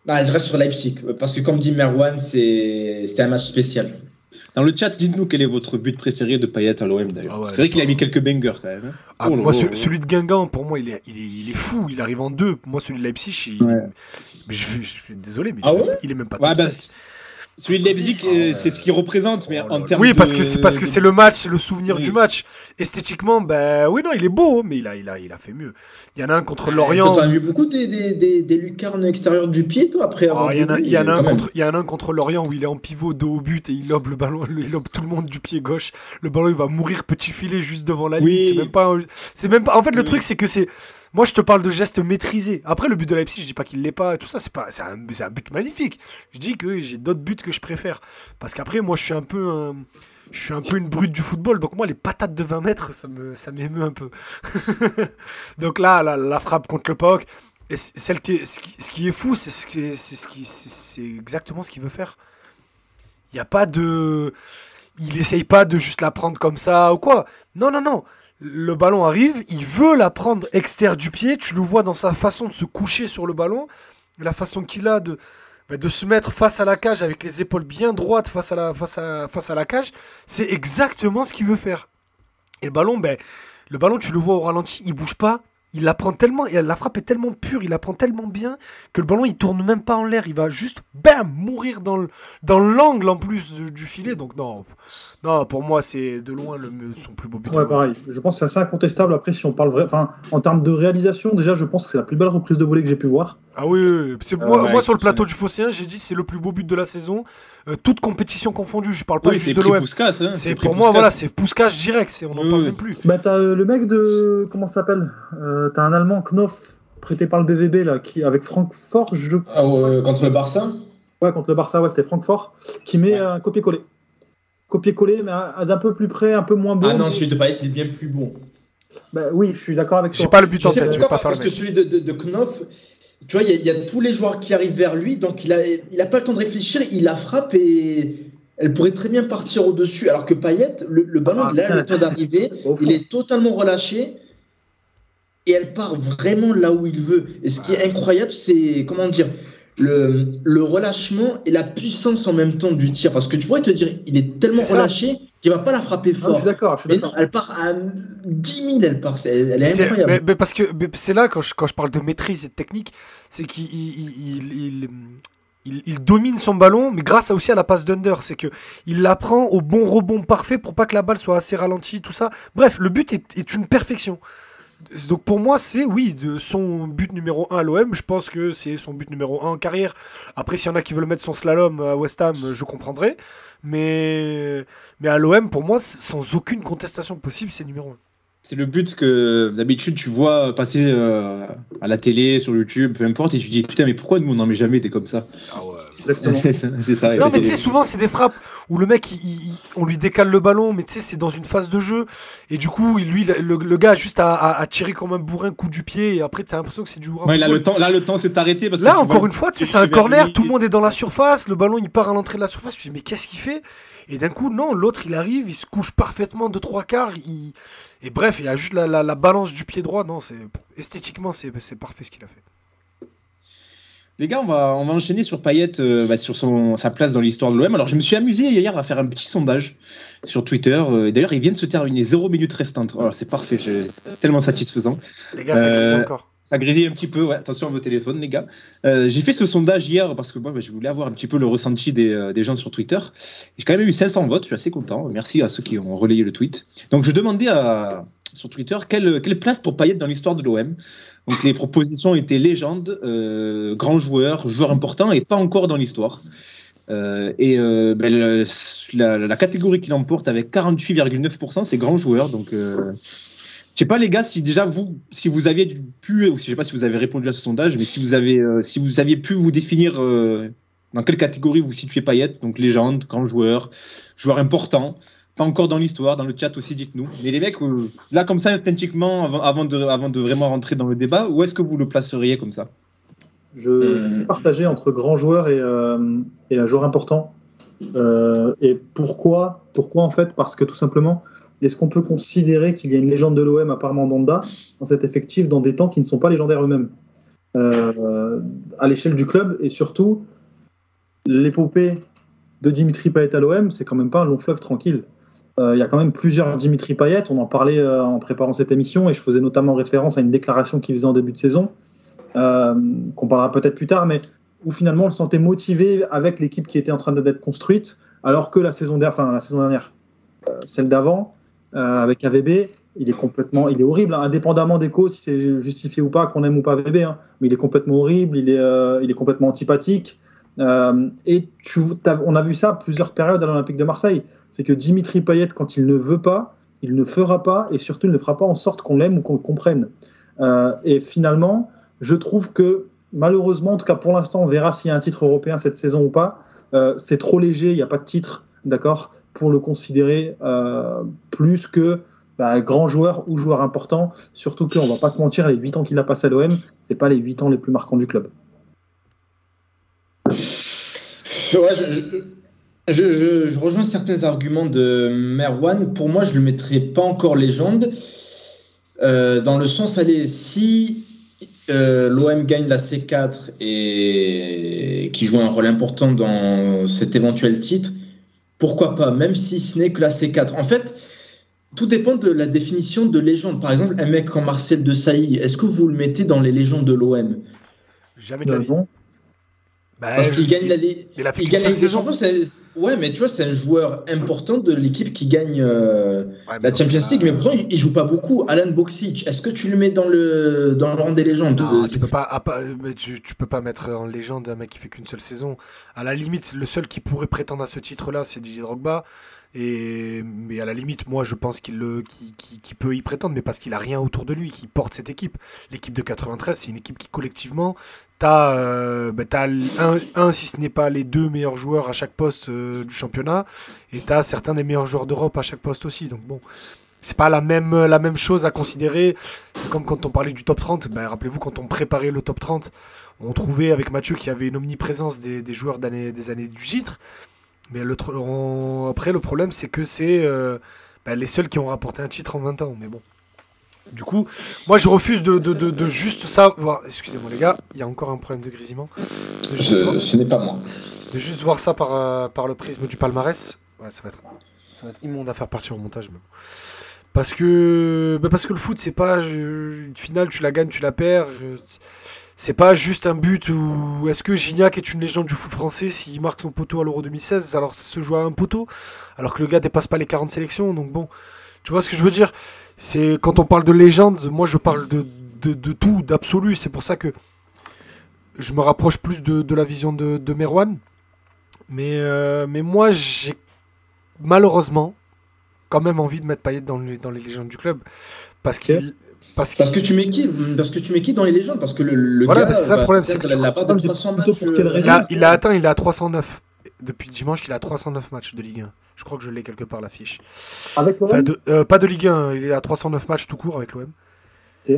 ah, je reste sur Leipzig, parce que comme dit Merwan, c'est- c'était un match spécial. Dans le chat, dites-nous quel est votre but préféré de Payet à l'OM d'ailleurs. Ah ouais, c'est vrai qu'il a mis quelques bangers quand même. hein. Ah, Oh moi, ce- celui de Guingamp, pour moi, il est, il, est, il est fou. Il arrive en deux. Moi, celui de Leipzig, il, Ouais. mais je, je suis désolé, mais Ah il, est- ouais il est même pas Ouais, top bah, 7. Celui de Leipzig, euh, c'est ce qu'il représente, mais Oh en termes Oui, parce de- que c'est parce que c'est le match, c'est le souvenir Oui. du match. Esthétiquement, ben oui, non, il est beau, mais il a, il a, il a fait mieux. Il y en a un contre Lorient. T'as vu beaucoup des, des, des, des lucarnes extérieures du pied, toi, après Oh, avoir il y en a, vu, il y en a un contre, il y en a un contre Lorient où il est en pivot dos au but et il lobe le ballon, [laughs] il lobe tout le monde du pied gauche. Le ballon il va mourir petit filet juste devant la Oui. ligne. C'est même pas, c'est même pas. En fait, le Oui. truc c'est que c'est, moi je te parle de gestes maîtrisés. Après le but de Leipzig, je dis pas qu'il l'est pas. Tout ça, c'est pas, c'est un, but magnifique. Je dis que j'ai d'autres buts que je préfère parce qu'après moi je suis un peu je suis un peu une brute du football, donc moi les patates de 20 mètres, ça me, ça m'émeut un peu. [laughs] donc là, la, la frappe contre le PAOK, et celle qui ce, qui, est fou, c'est ce qui, c'est c'est exactement ce qu'il veut faire. Il n'y a pas de, il essaye pas de juste la prendre comme ça ou quoi. Non, non, non. Le ballon arrive, il veut la prendre externe du pied. Tu le vois dans sa façon de se coucher sur le ballon, la façon qu'il a de, bah, se mettre face à la cage avec les épaules bien droites face à la, cage. C'est exactement ce qu'il veut faire. Et le ballon, ben, le ballon, tu le vois au ralenti, il bouge pas. il la prend tellement, la frappe est tellement pure, il la prend tellement bien que le ballon il tourne même pas en l'air, il va juste bam mourir dans le dans l'angle en plus du filet. Donc non, non pour moi c'est de loin le, son plus beau but. Ouais, pareil. Je pense que c'est assez incontestable. Après, si on parle vrai, enfin, en termes de réalisation, déjà, je pense que c'est la plus belle reprise de volée que j'ai pu voir. Ah oui, oui, oui. C'est- Euh, moi, ouais, moi sur le plateau du Phocéen, j'ai dit c'est le plus beau but de la saison, euh, toute compétition confondue. Je parle pas Oui, juste de l'OM. Hein, C'est pour moi voilà, c'est poussage direct, c'est on n'en Oui, parle oui. même plus. Bah, t'as euh, le mec de. Comment ça s'appelle euh, T'as un Allemand, Knopf, prêté par le BVB, là, qui, avec Francfort, je... Ah, euh, contre le Barça? Ouais, contre le Barça, ouais, c'était Francfort, qui met Ouais. un copier-coller. Copier-coller, mais d'un peu plus près, un peu moins bon. Ah non, mais- celui de Payet, il est bien plus bon. Bah, oui, je suis d'accord avec toi. J'ai pas le but en tête, je vais pas faire le Parce que celui de, de, de Knopf, tu vois, il y, a- il y a tous les joueurs qui arrivent vers lui, donc il a, il a pas le temps de réfléchir, il la frappe et elle pourrait très bien partir au-dessus. Alors que Payet, le, le ballon, Ah, il a le temps d'arriver, [laughs] il est totalement relâché et elle part vraiment là où il veut. Et ce qui est incroyable, c'est, comment dire, le, le relâchement et la puissance en même temps du tir. Parce que tu pourrais te dire, il est tellement relâché qu'il va pas la frapper Ah, fort. suis d'accord, je suis d'accord. non, elle part à 10 000, elle part. c'est- Elle est incroyable. mais, mais parce que c'est là quand je, quand je parle de maîtrise et de technique, c'est qu'il il, il, il- il- il domine son ballon, mais grâce à aussi à la passe d'under, c'est que il la prend au bon rebond parfait pour pas que la balle soit assez ralentie, tout ça. Bref, le but est, est une perfection. Donc pour moi, c'est oui, de son but numéro 1 à l'OM, je pense que c'est son but numéro 1 en carrière. Après, s'il y en a qui veulent mettre son slalom à West Ham, je comprendrai. Mais, mais à l'OM, pour moi, sans aucune contestation possible, c'est numéro 1. C'est le but que d'habitude tu vois passer euh, à la télé, sur YouTube, peu importe, et tu dis putain, mais pourquoi nous on n'en met jamais des comme ça? Ah ouais. Exactement. [laughs] C'est ça. Non, mais tu sais, souvent, c'est des frappes où le mec, il- il- on lui décale le ballon, mais tu sais, c'est dans une phase de jeu. Et du coup, lui, le, le gars a juste à, à- à tirer comme un bourrin, coup du pied, et après, t'as l'impression que c'est du bourrin. Ouais, là, le temps, là, le temps s'est arrêté. Parce que Là, encore vois- une fois, tu sais, c'est un corner, tout le monde est dans la surface, le ballon, il part à l'entrée de la surface. Tu te dis, mais qu'est-ce qu'il fait? Et d'un coup, non, l'autre, il arrive, il se couche parfaitement de trois quarts. Il... Et bref, il a juste la, la- la balance du pied droit. Non, c'est esthétiquement, c'est c'est parfait ce qu'il a fait. Les gars, on va, on va enchaîner sur Payet, euh, bah, sur son, sa place dans l'histoire de l'OM. Alors, je me suis amusé hier à faire un petit sondage sur Twitter. euh, D'ailleurs, il vient de se terminer 0 minutes restantes. Oh, c'est parfait, c'est tellement satisfaisant. Les gars, ça Euh, encore. Ça grésille un petit peu, attention à vos téléphones, les gars. Euh, j'ai fait ce sondage hier parce que moi, bah, je voulais avoir un petit peu le ressenti des, euh, gens sur Twitter. J'ai quand même eu 500 votes, je suis assez content. Merci à ceux qui ont relayé le tweet. Donc, je demandais sur Twitter quelle, place pour Payet dans l'histoire de l'OM. Donc, les propositions étaient légende, euh, grand joueur, joueur important et pas encore dans l'histoire. Euh, et ben, la, catégorie qui l'emporte avec 48,9%, c'est grand joueur. Donc, je sais pas les gars si déjà vous si vous aviez pu ou si je sais pas si vous avez répondu à ce sondage mais si vous avez euh, si vous aviez pu vous définir euh, dans quelle catégorie vous situez Payet donc légende grand joueur joueur important pas encore dans l'histoire dans le chat aussi dites-nous mais les mecs euh, là comme ça instinctivement avant, de avant de vraiment rentrer dans le débat où est-ce que vous le placeriez comme ça? Je, je suis partagé entre grand joueur et, et un joueur important. Euh, et pourquoi Pourquoi en fait? Parce que tout simplement, est-ce qu'on peut considérer qu'il y a une légende de l'OM à part Mandanda dans cet effectif dans des temps qui ne sont pas légendaires eux-mêmes? Euh, À l'échelle du club et surtout, l'épopée de Dimitri Payet à l'OM, c'est quand même pas un long fleuve tranquille. Euh, Il y a quand même plusieurs Dimitri Payet, on en parlait euh, en préparant cette émission et je faisais notamment référence à une déclaration qu'il faisait en début de saison qu'on parlera peut-être plus tard, mais où finalement on le sentait motivé avec l'équipe qui était en train d'être construite, alors que la saison dernière, enfin la saison dernière, euh, celle d'avant, euh, avec AVB, il est complètement, il est horrible, hein, indépendamment des causes, si c'est justifié ou pas, qu'on aime ou pas AVB, hein, mais il est complètement horrible, il est, euh, il est complètement antipathique. Et on a vu ça à plusieurs périodes à l'Olympique de Marseille. C'est que Dimitri Payet, quand il ne veut pas, il ne fera pas, et surtout il ne fera pas en sorte qu'on l'aime ou qu'on le comprenne. Et finalement, je trouve que malheureusement, en tout cas pour l'instant, on verra s'il y a un titre européen cette saison ou pas. Euh, c'est trop léger, il n'y a pas de titre, d'accord, pour le considérer euh, plus que bah, grand joueur ou joueur important. Surtout qu'on va pas se mentir, les 8 ans qu'il a passé à l'OM, c'est pas les 8 ans les plus marquants du club. Je rejoins certains arguments de Merwan. Pour moi, je ne le mettrais pas encore légende. Euh, dans le sens, allez, si euh, l'OM gagne la C4 et qui joue un rôle important dans cet éventuel titre, pourquoi pas, même si ce n'est que la C4. En fait, tout dépend de la définition de légende. Par exemple, un mec comme Marcel de Sailly, est-ce que vous le mettez dans les légendes de l'OM Jamais de la vie. Non. Bah, Parce qu'il gagne la Ligue. Des saison. Champions. Ouais, mais tu vois, c'est un joueur important de l'équipe qui gagne euh, Ouais, la Champions League. Mais pourtant, il, joue pas beaucoup. Alan Boxic, est-ce que tu le mets dans le dans le rang des légendes Non, tu peux pas, à pas- mais tu, tu peux pas mettre en légende un mec qui fait qu'une seule saison. À la limite, le seul qui pourrait prétendre à ce titre-là, c'est Didier Drogba. Mais à la limite, moi, je pense qu'il peut y prétendre, mais parce qu'il a rien autour de lui qui porte cette équipe. L'équipe de 93, c'est une équipe qui collectivement, t'as, euh, bah, un, si ce n'est pas les deux meilleurs joueurs à chaque poste euh, du championnat, et t'as certains des meilleurs joueurs d'Europe à chaque poste aussi. Donc bon. C'est pas la même, la même chose à considérer. C'est comme quand on parlait du top 30. Ben, Rappelez-vous, quand on préparait le top 30, on trouvait avec Mathieu qu'il y avait une omniprésence des, joueurs des années du titre. Mais le, on- après, le problème, c'est que c'est euh, ben, les seuls qui ont rapporté un titre en 20 ans. Mais bon. Du coup, moi, je refuse de, de, de, de juste ça. voir- Excusez-moi, les gars, il y a encore un problème de grésillement. Juste, voir, Ce, n'est pas moi. de juste voir ça par, euh, par le prisme du palmarès. Ouais, ça va être, ça va être immonde à faire partir au montage. Mais bon. Parce que, bah parce que le foot, c'est pas je- une finale, tu la gagnes, tu la perds. euh, C'est pas juste un but ou est-ce que Gignac est une légende du foot français s'il marque son poteau à l'Euro 2016 alors ça se joue à un poteau alors que le gars dépasse pas les 40 sélections donc bon. Tu vois ce que je veux dire? C'est quand on parle de légende moi je parle de, de, de tout d'absolu. C'est pour ça que je me rapproche plus de, de la vision de, de Merwan. Mais, euh, mais moi j'ai malheureusement quand même envie de mettre Payet dans, le- dans les légendes du club. Parce qu'il parce que tu mets qui Parce que tu mets qui dans les légendes Parce que le, le Voilà, gars, c'est ça le bah, problème, c'est peut-être que tu- il a pas de mais c'est 300 plutôt matchs. pour quelle euh, raison Il a, il a atteint, il est à 309. Depuis dimanche, il est à 309 matchs de Ligue 1. Je crois que je l'ai quelque part l'affiche. Avec l'OM Enfin, euh, pas de Ligue 1, il est à 309 matchs tout court avec l'OM. Ok.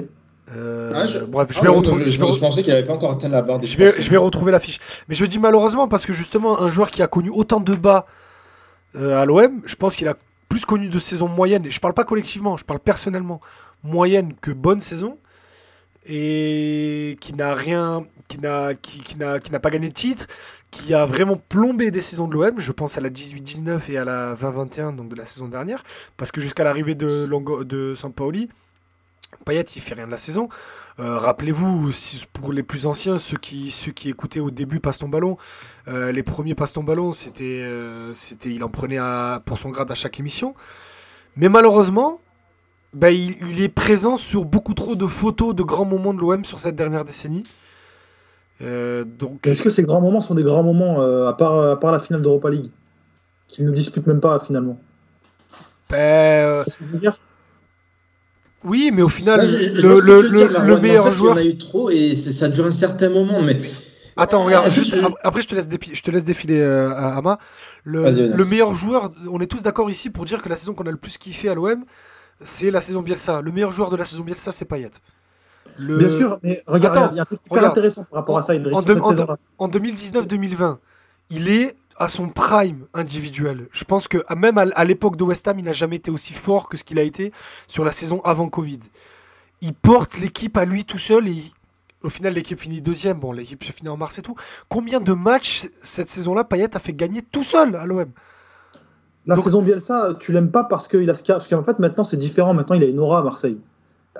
Euh, Ah, je- Bref, je Ah vais retrouver. je, je vais je pensais qu'il avait pas encore atteint la barre des je vais, 300. je vais retrouver l'affiche. Mais je dis malheureusement parce que justement, un joueur qui a connu autant de bas euh, à l'OM, je pense qu'il a plus connu de saisons moyennes. Et je parle pas collectivement, je parle personnellement. Moyenne que bonne saison. Et qui n'a rien, qui n'a, qui, qui n'a, pas gagné de titre, qui a vraiment plombé des saisons de l'OM. Je pense à la 18-19 et à la 20-21, donc de la saison dernière. Parce que jusqu'à l'arrivée de, Longo, de Sampaoli, Payet, il fait rien de la saison. Euh, Rappelez-vous, pour les plus anciens, ceux qui, ceux qui écoutaient au début Passe ton ballon, euh, les premiers Passe ton ballon, c'était, euh, c'était, il en prenait à- pour son grade à chaque émission. Mais malheureusement, bah, il, il est présent sur beaucoup trop de photos de grands moments de l'OM sur cette dernière décennie. Euh, donc, Est-ce que ces grands moments sont des grands moments, euh, à, part, à part la finale d'Europa League Qu'ils ne disputent même pas finalement? Bah, euh, ce que je veux dire oui, mais au final, Là, je- je le, dire, meilleur en fait, joueur. Il y en a eu trop et ça dure un certain moment. Mais Attends, regarde, Ah, juste, je- après je te laisse, je te laisse défiler euh, à le meilleur joueur, on est tous d'accord ici pour dire que la saison qu'on a le plus kiffé à l'OM, c'est la saison Bielsa. Le meilleur joueur de la saison Bielsa, c'est Payet. Le- Bien sûr, mais regarde, Attends, il y a un truc regarde. intéressant par rapport à ça, Idriss, En en deux- saison-là. En 2019-2020, il est à son prime individuel. Je pense que à- même à, à l'époque de West Ham, il n'a jamais été aussi fort que ce qu'il a été sur la saison avant Covid. Il porte l'équipe à lui tout seul et il- au final l'équipe finit deuxième. Bon, l'équipe se finit en mars et tout. Combien de matchs cette saison-là Payet a fait gagner tout seul à l'OM La Donc- saison Bielsa, tu l'aimes pas parce qu'il a ce parce qu'en fait maintenant c'est différent. Maintenant il a une aura à Marseille.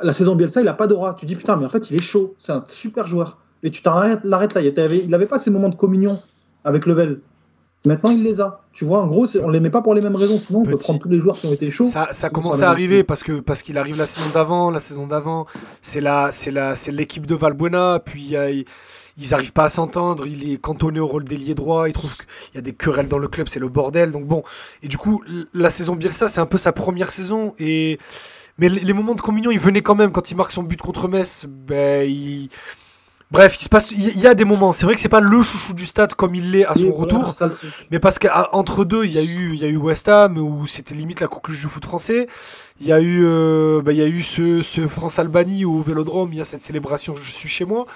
La saison Bielsa, il a pas d'aura. Tu dis putain, mais en fait il est chaud. C'est un super joueur. Et tu t'arrêtes là. Il avait, il avait pas ces moments de communion avec Level. Maintenant il les a. Tu vois, en gros, on les met pas pour les mêmes raisons. Sinon on peut prendre tous les joueurs qui ont été chauds. Ça, commence à arriver parce que parce qu'il arrive la saison d'avant, la saison d'avant, c'est la c'est la c'est l'équipe de Valbuena, puis il y a- ils arrivent pas à s'entendre, il est cantonné au rôle d'ailier droit, il trouve qu'il y a des querelles dans le club, c'est le bordel. Donc bon, et du coup, la saison Bielsa, c'est un peu sa première saison et mais les, moments de communion, il venait quand même quand il marque son but contre Metz, ben il Bref, il se passe, il y a des moments. C'est vrai que c'est pas le chouchou du stade comme il l'est à son retour. Mais parce qu'entre deux, il y a eu, il y a eu West Ham où c'était limite la conclusion du foot français. Il y a eu, euh, bah, il y a eu ce, ce France-Albanie au Vélodrome. Il y a cette célébration. Je suis chez moi.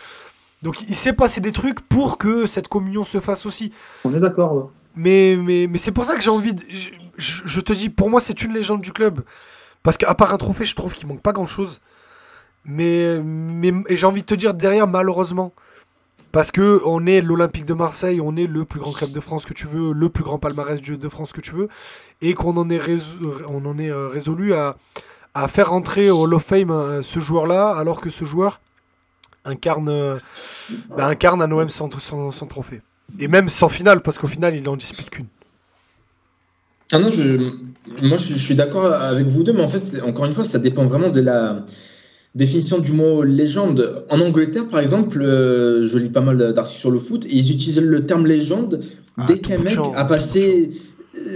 Donc il s'est passé des trucs pour que cette communion se fasse aussi. On est d'accord. Mais, mais, mais c'est pour ça que j'ai envie de. Je, je- je te dis, pour moi, c'est une légende du club. Parce qu'à part un trophée, je trouve qu'il manque pas grand chose. Mais, mais et j'ai envie de te dire derrière, malheureusement, Parce que on est l'Olympique de Marseille, on est le plus grand club de France que tu veux, le plus grand palmarès de France que tu veux, et qu'on en est, on en est euh, résolu à, à faire entrer au Hall of Fame euh, ce joueur-là, alors que ce joueur incarne, euh, bah, incarne un OM sans, sans, trophée. Et même sans finale, parce qu'au final, il n'en dispute qu'une. Ah non, je, moi je, suis d'accord avec vous deux, mais en fait, encore une fois, ça dépend vraiment de la définition du mot légende. En Angleterre, par exemple, euh, je lis pas mal d'articles sur le foot, et ils utilisent le terme légende ah, dès qu'un mec a passé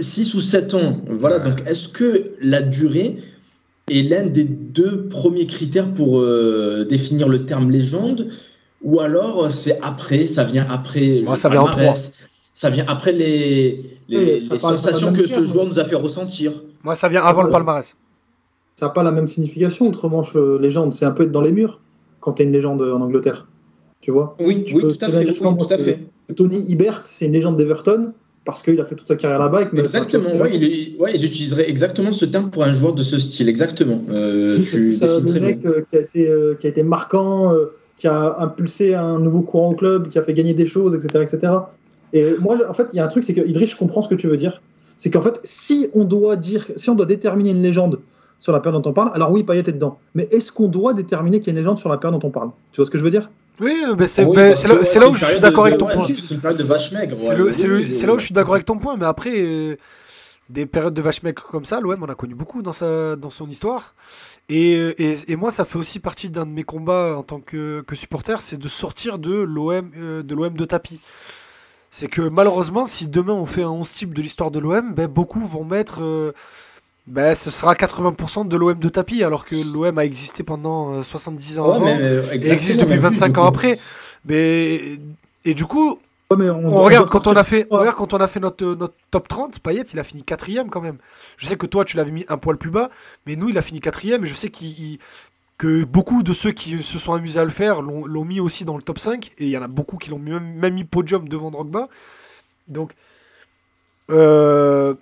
6 ou 7 ans. Voilà, donc est-ce que la durée est l'un des deux premiers critères pour euh, définir le terme légende, ou alors c'est après, ça vient après. ça vient en. Ça vient après les, les, sensations que ce joueur nous a fait ressentir. Moi, ça vient avant le palmarès. Ça n'a pas la même signification, autrement, légende. C'est un peu être dans les murs quand tu es une légende en Angleterre. Tu vois? Oui, oui tout, à fait, tout à fait. Tony Hibbert, c'est une légende d'Everton parce qu'il a fait toute sa carrière là-bas. Exactement, ouais, il ouais, ils utiliseraient exactement ce terme pour un joueur de ce style, exactement. Euh, c'est un mec euh, qui, a été, euh, qui a été marquant, euh, qui a impulsé un nouveau courant au club, qui a fait gagner des choses, etc. etc. Et moi, en fait, il y a un truc, c'est que Idriss, je comprends ce que tu veux dire. C'est qu'en fait, si on doit dire, si on doit déterminer une légende sur la période dont on parle, alors oui, Payet est dedans. Mais est-ce qu'on doit déterminer qu'il y a une légende sur la période dont on parle? Tu vois ce que je veux dire? Oui, mais c'est là, où je suis d'accord avec ton point. C'est une période de vache maigre. C'est là où je suis d'accord avec ton point, mais après, euh, des périodes de vache maigre comme ça, l'OM en a connu beaucoup dans, sa, dans son histoire. Et, et, moi, ça fait aussi partie d'un de mes combats en tant que, que supporter, c'est de sortir de l'OM euh, de, de tapis c'est que malheureusement, si demain on fait un 11 type de l'histoire de l'OM, ben, beaucoup vont mettre. Euh, ben, ce sera 80% de l'OM de tapis, alors que l'OM a existé pendant 70 euh, ans avant, euh, et existe depuis 25 ans après. Mais, et du coup, on, regarde, quand on a fait, regarde quand on a fait notre, notre top 30, Payet, il a fini quatrième quand même. Je sais que toi, tu l'avais mis un poil plus bas, mais nous, il a fini quatrième, et je sais qu'il que beaucoup de ceux qui se sont amusés à le faire l'ont mis aussi dans le top 5, et il y en a beaucoup qui l'ont même, même, mis podium devant Drogba. Donc, euh,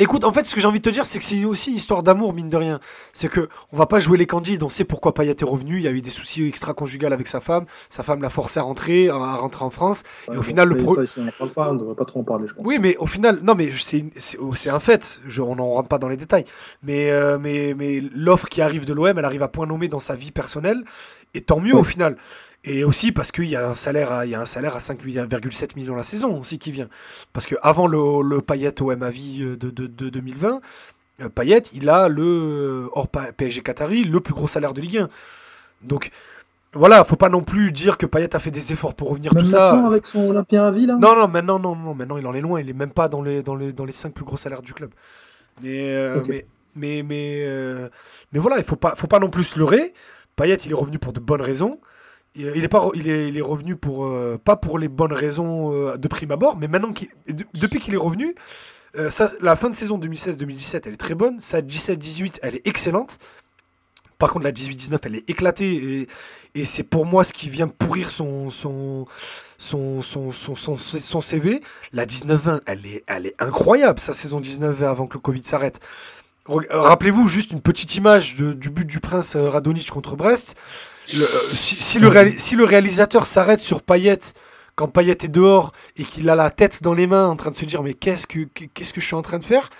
Écoute, en fait, ce que j'ai envie de te dire, c'est que c'est aussi une histoire d'amour, mine de rien. C'est que on va pas jouer les candides, on sait pourquoi Payet est revenu, il y a eu des soucis extra-conjugales avec sa femme, sa femme l'a forcé à rentrer, à rentrer en France, et au final, le pro... Ça, on parle pas, on devrait pas trop en parler, je pense. Oui, mais au final, non, mais c'est un fait, je, on n'en rentre pas dans les détails, mais, euh, mais, mais l'offre qui arrive de l'OM, elle arrive à point nommé dans sa vie personnelle, et tant mieux au final. Et aussi parce qu'il y a un salaire à, il y a un salaire à 5,7 millions la saison aussi qui vient. Parce qu'avant le, le Payet OM à vie de, de, de 2020, euh, Payet, il a le, euh, hors PSG Qatari, le plus gros salaire de Ligue 1. Donc, voilà, faut pas non plus dire que Payet a fait des efforts pour revenir tout ça. avec son Olympien à vie là Non, non, maintenant, non, non, maintenant il en est loin, il est même pas dans les, dans les, dans les 5 plus gros salaires du club. Mais, euh, mais, mais, mais, mais, voilà, il faut pas, faut pas non plus se leurrer. Payet, il est revenu pour de bonnes raisons. Euh, il est, pas, il est, revenu pour, euh, pas pour les bonnes raisons euh, de prime abord, mais maintenant depuis qu'il est revenu, la fin de saison 2016-2017, elle est très bonne. Sa 17-18, elle est excellente. Par contre, la 18-19, elle est éclatée. Et, c'est pour moi ce qui vient pourrir son, son, son, son, son, CV. La 19-20, elle est, elle est incroyable, sa saison 19-20 avant que le Covid s'arrête. Rappelez-vous juste une petite image du but du prince Radonic contre Brest. Euh, si, le réalisateur s'arrête sur Payet quand Payet est dehors et qu'il a la tête dans les mains en train de se dire mais qu'est-ce que je suis en train de faire?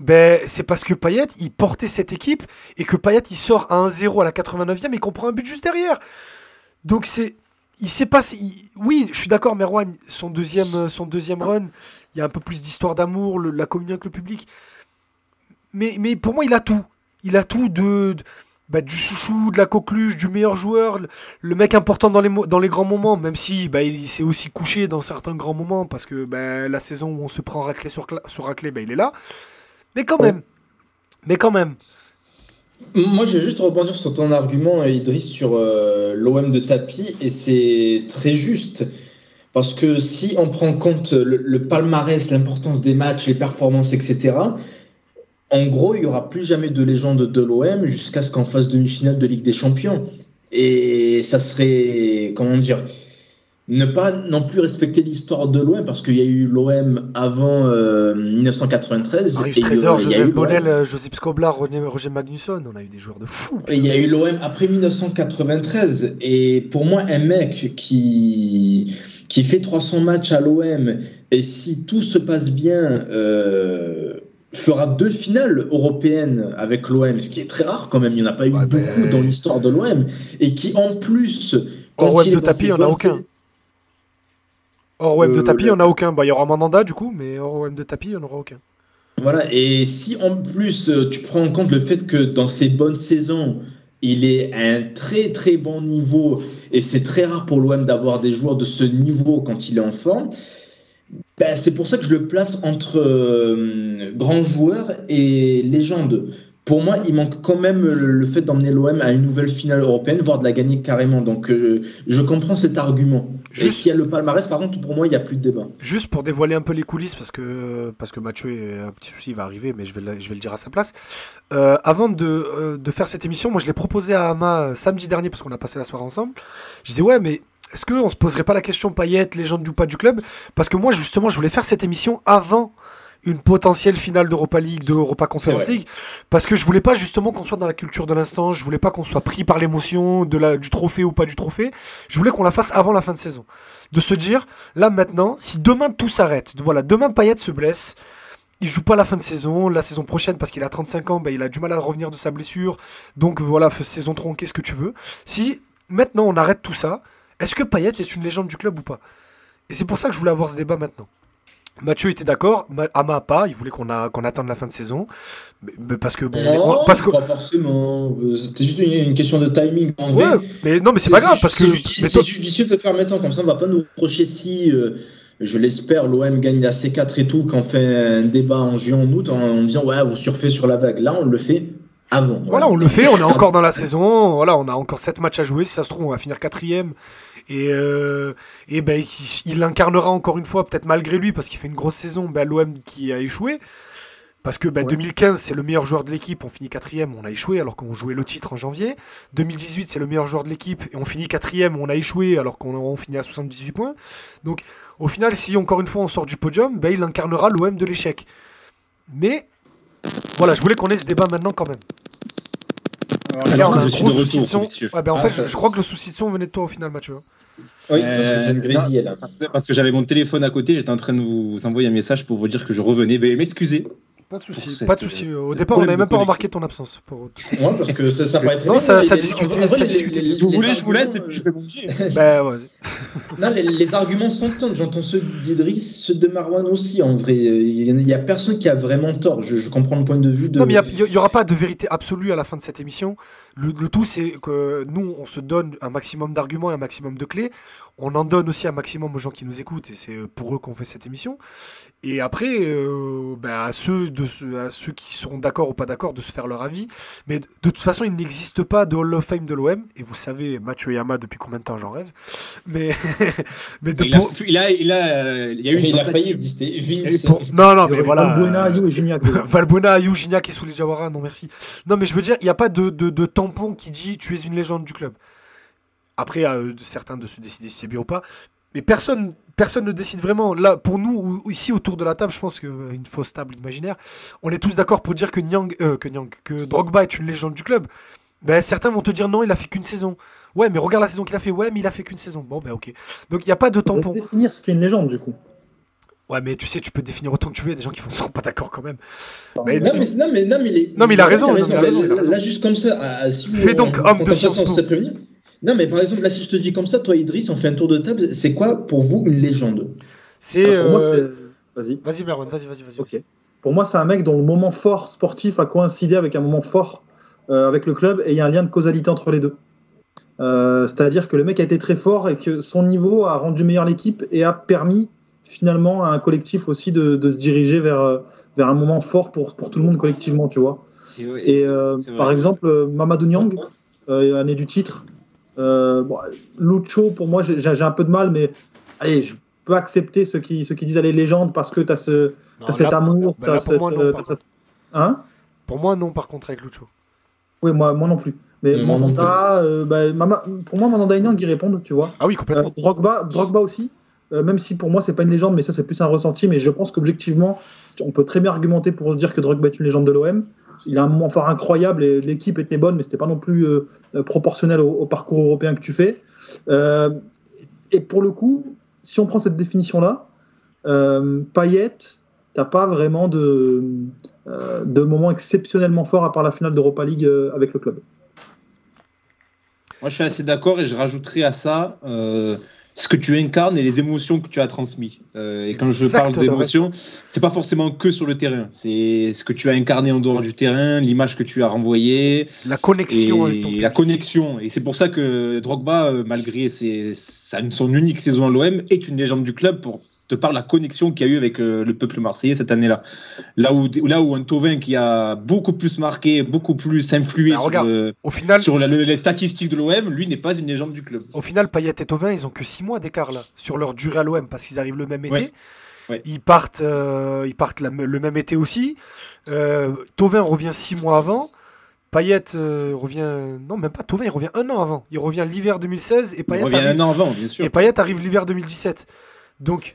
Ben, c'est parce que Payet, il portait cette équipe et que Payet, il sort à 1-0 à la 89e et qu'on prend un but juste derrière. Donc c'est, il s'est passé. oui, je suis d'accord, Merwan, son deuxième, son deuxième run, il y a un peu plus d'histoire d'amour, la communion avec le public. Mais pour moi, il a tout. Il a tout de bah, du chouchou, de la coqueluche, du meilleur joueur, le mec important dans les, dans les grands moments, même si bah, il s'est aussi couché dans certains grands moments, parce que bah, la saison où on se prend raclé sur, sur raclé, bah, il est là. Mais quand même, mais quand même. Moi, je vais juste rebondir sur ton argument, Idriss, sur euh, l'OM de tapis, et c'est très juste. Parce que si on prend en compte le palmarès, l'importance des matchs, les performances, etc., en gros, il n'y aura plus jamais de légende de l'OM jusqu'à ce qu'en fasse demi-finale de Ligue des Champions. Et ça serait, comment dire, ne pas non plus respecter l'histoire de l'OM parce qu'il y a eu l'OM avant euh, 1993. Arrive et il y Trésor, Joseph Bonnel, euh, Joseph Scoblar, Roger, Roger Magnusson. On a eu des joueurs de fou. Et il y a eu l'OM après 1993. Et pour moi, un mec qui, qui fait 300 matchs à l'OM, et si tout se passe bien, euh, fera deux finales européennes avec l'OM, ce qui est très rare quand même. Il n'y en a pas eu Ouais, beaucoup ben- dans l'histoire de l'OM. Et qui, en plus. quand Hors web il est de dans tapis, il y en a aucun. Hors web de Euh, tapis, il le- n'y en a aucun. Bah, il y aura Mandanda du coup, mais hors web de tapis, il n'y en aura aucun. Voilà, et si en plus euh, tu prends en compte le fait que dans ses bonnes saisons, il est à un très très bon niveau, et c'est très rare pour l'OM d'avoir des joueurs de ce niveau quand il est en forme, ben, c'est pour ça que je le place entre euh, grand joueur et légende. Pour moi, il manque quand même le, le fait d'emmener l'OM à une nouvelle finale européenne, voire de la gagner carrément. Donc euh, je, comprends cet argument. Et Juste- s'il y a le palmarès, par contre, pour moi, il n'y a plus de débat. Juste pour dévoiler un peu les coulisses, parce que, parce que Mathieu est un petit souci, il va arriver, mais je vais, le- je vais le dire à sa place. Euh, avant de, euh, de faire cette émission, moi je l'ai proposé à Ama samedi dernier, parce qu'on a passé la soirée ensemble. Je disais, ouais, mais est-ce qu'on se poserait pas la question paillette, légende du pas du club? Parce que moi, justement, je voulais faire cette émission avant une potentielle finale d'Europa League, de Europa Conference. League, parce que je voulais pas justement qu'on soit dans la culture de l'instant, je voulais pas qu'on soit pris par l'émotion de la, du trophée ou pas du trophée, je voulais qu'on la fasse avant la fin de saison. De se dire, là maintenant, si demain tout s'arrête, voilà, demain Payet se blesse, il joue pas la fin de saison, la saison prochaine parce qu'il a 35 ans, ben, il a du mal à revenir de sa blessure, donc voilà, saison tronquée, ce que tu veux. Si maintenant on arrête tout ça, est-ce que Payet est une légende du club ou pas? Et c'est pour ça que je voulais avoir ce débat maintenant. Mathieu était d'accord, Ma- Ama pas, il voulait qu'on attende la fin de saison, mais, mais parce que bon, Non, on- parce que pas forcément. C'était juste une, une question de timing. En vrai, ouais, mais non, mais c'est pas grave parce que C'est judicieux de le faire maintenant, comme ça on va pas nous reprocher si, euh, je l'espère, l'OM gagne la C4 et tout, qu'on fait un débat en juin, en août, en, en disant ouais, vous surfez sur la vague. Là, on le fait avant. Voilà, on le fait, on est encore dans la saison, voilà, on a encore 7 matchs à jouer, si ça se trouve, on va finir quatrième. Et, euh, et ben, il, il incarnera encore une fois, peut-être malgré lui, parce qu'il fait une grosse saison, ben, l'OM qui a échoué. Parce que ben, Ouais. 2015, c'est le meilleur joueur de l'équipe, on finit quatrième, on a échoué alors qu'on jouait le titre en janvier. 2018, c'est le meilleur joueur de l'équipe et on finit quatrième, on a échoué alors qu'on on finit à 78 points. Donc au final, si encore une fois on sort du podium, ben, il incarnera l'OM de l'échec. Mais voilà, je voulais qu'on ait ce débat maintenant quand même. Alors je suis gros de souci de retour, son. Ouais, ben, en Ah, fait, ça- je crois que le souci de son venait de toi au final, Mathieu. Oui, parce que c'est une Euh, grésille là. Parce que, parce que j'avais mon téléphone à côté, j'étais en train de vous envoyer un message pour vous dire que je revenais. Veuillez m'excuser. Pas de souci. Pas de souci. Au départ, on n'avait même pas remarqué ton absence. Pour... Ouais, parce que ça, ça paraît très Non, bien. ça- ça les- discutait, vous voulez, je vous laisse et puis je fais mon jet. ben, ouais. [laughs] Non, les, les arguments s'entendent. J'entends ceux d'Idriss, ceux de Marwan aussi. En vrai, il n'y a personne qui a vraiment tort. Je, je comprends le point de vue de. Non, mais il n'y aura pas de vérité absolue à la fin de cette émission. Le, le tout, c'est que nous, on se donne un maximum d'arguments et un maximum de clés. On en donne aussi un maximum aux gens qui nous écoutent, et c'est pour eux qu'on fait cette émission. Et après, euh, ben, à, ceux de, ceux- à ceux qui seront d'accord ou pas d'accord de se faire leur avis. Mais de, de toute façon, il n'existe pas de Hall of Fame de l'OM. Et vous savez, Mathieu Yama, depuis combien de temps j'en rêve. Mais, [laughs] mais de Il a, pour- il a, il a, euh, il y a eu une il a failli exister. Vince. pour- Non, non, Il y mais voilà. Valbuena, Ayou et Gignac. [laughs] Valbuena, Ayou, Gignac et Souli Jawara, non merci. Non, mais je veux dire, il n'y a pas de, de, de tampon qui dit tu es une légende du club. Après, à eux, de certains de se décider si c'est bien ou pas. Mais personne, personne ne décide vraiment. Là, pour nous, ou- ici autour de la table, je pense qu'une fausse table imaginaire, on est tous d'accord pour dire que Nyang, euh, que Nyang, que Drogba est une légende du club. Ben, certains vont te dire non, il a fait qu'une saison. Ouais, mais regarde la saison qu'il a fait. Ouais, mais il a fait qu'une saison. Bon, ben ok. Donc il n'y a pas de va tampon. définir ce qu'est une légende, du coup. Ouais, mais tu sais, tu peux définir autant que tu veux. Il y a des gens qui ne sont pas d'accord quand même. Mais- Non mais, non, mais, non, mais, les- Non, mais il a raison, il a Là, raison, il a là, raison. là, juste comme ça, si vous- Fais donc on- homme de Sciences Po. Non, mais par exemple, là, si je te dis comme ça, toi, Idriss, on fait un tour de table. C'est quoi pour vous une légende? C'est. Ah, pour moi, euh, c'est. Vas-y. Vas-y, Merwan, vas-y, vas-y, vas-y. Ok. Pour moi, c'est un mec dont le moment fort sportif a coïncidé avec un moment fort euh, avec le club et il y a un lien de causalité entre les deux. Euh, C'est-à-dire que le mec a été très fort et que son niveau a rendu meilleure l'équipe et a permis finalement à un collectif aussi de, de se diriger vers, vers un moment fort pour, pour tout le monde collectivement, tu vois. Et, Et euh, C'est vrai. par exemple, Mamadou Niang, euh, année du titre. Euh, bon, Lucho, pour moi, j'ai j'ai un peu de mal, mais allez, je peux accepter ceux qui, ceux qui disent allez, légende parce que tu as, ce, Non, t'as cet amour. bah t'as là, pour cette, moi, non, euh, par t'as cette- Hein? Pour moi, non, par contre, avec Lucho. Oui, moi, moi non plus. Mais Euh, Mandanda, euh, bah, Mama- pour moi, Mandanda et Niang y répondent, tu vois. Ah oui, Euh, complètement. Drogba, Drogba aussi, euh, même si pour moi c'est pas une légende, mais ça c'est plus un ressenti. Mais je pense qu'objectivement, on peut très bien argumenter pour dire que Drogba est une légende de l'OM. Il a un moment fort incroyable et l'équipe était bonne, mais c'était pas non plus euh, euh, proportionnel au, parcours européen que tu fais. Euh, et pour le coup, si on prend cette définition-là, euh, Payet, t'as pas vraiment de, moment exceptionnellement fort à part la finale d'Europa League avec le club. Moi, je suis assez d'accord et je rajouterai à ça ce que tu incarnes et les émotions que tu as transmises. Euh, et quand je parle d'émotions, c'est pas forcément que sur le terrain. C'est ce que tu as incarné en dehors du terrain, l'image que tu as renvoyée La connexion avec ton et public. la connexion. Et c'est pour ça que Drogba, euh, malgré ses, son unique saison à l'OM, est une légende du club pour de la connexion qu'il y a eu avec euh, le peuple marseillais cette année-là. Là où, là où un Tovin qui a beaucoup plus marqué, beaucoup plus influé Bah, sur, regarde, le- Au final, sur la- le- les statistiques de l'OM, lui n'est pas une légende du club. Au final, Payet et Tovin, ils ont que 6 mois d'écart là sur leur durée à l'OM parce qu'ils arrivent le même été. Ouais. Ouais. Ils partent, euh, ils partent la- le même été aussi. Euh, Tovin revient 6 mois avant. Payet euh, revient. Non, même pas Tovin, il revient un an avant. Il revient l'hiver 2016 et Il Payet revient arrive, un an avant, bien sûr. et Payet arrive l'hiver 2017. Donc,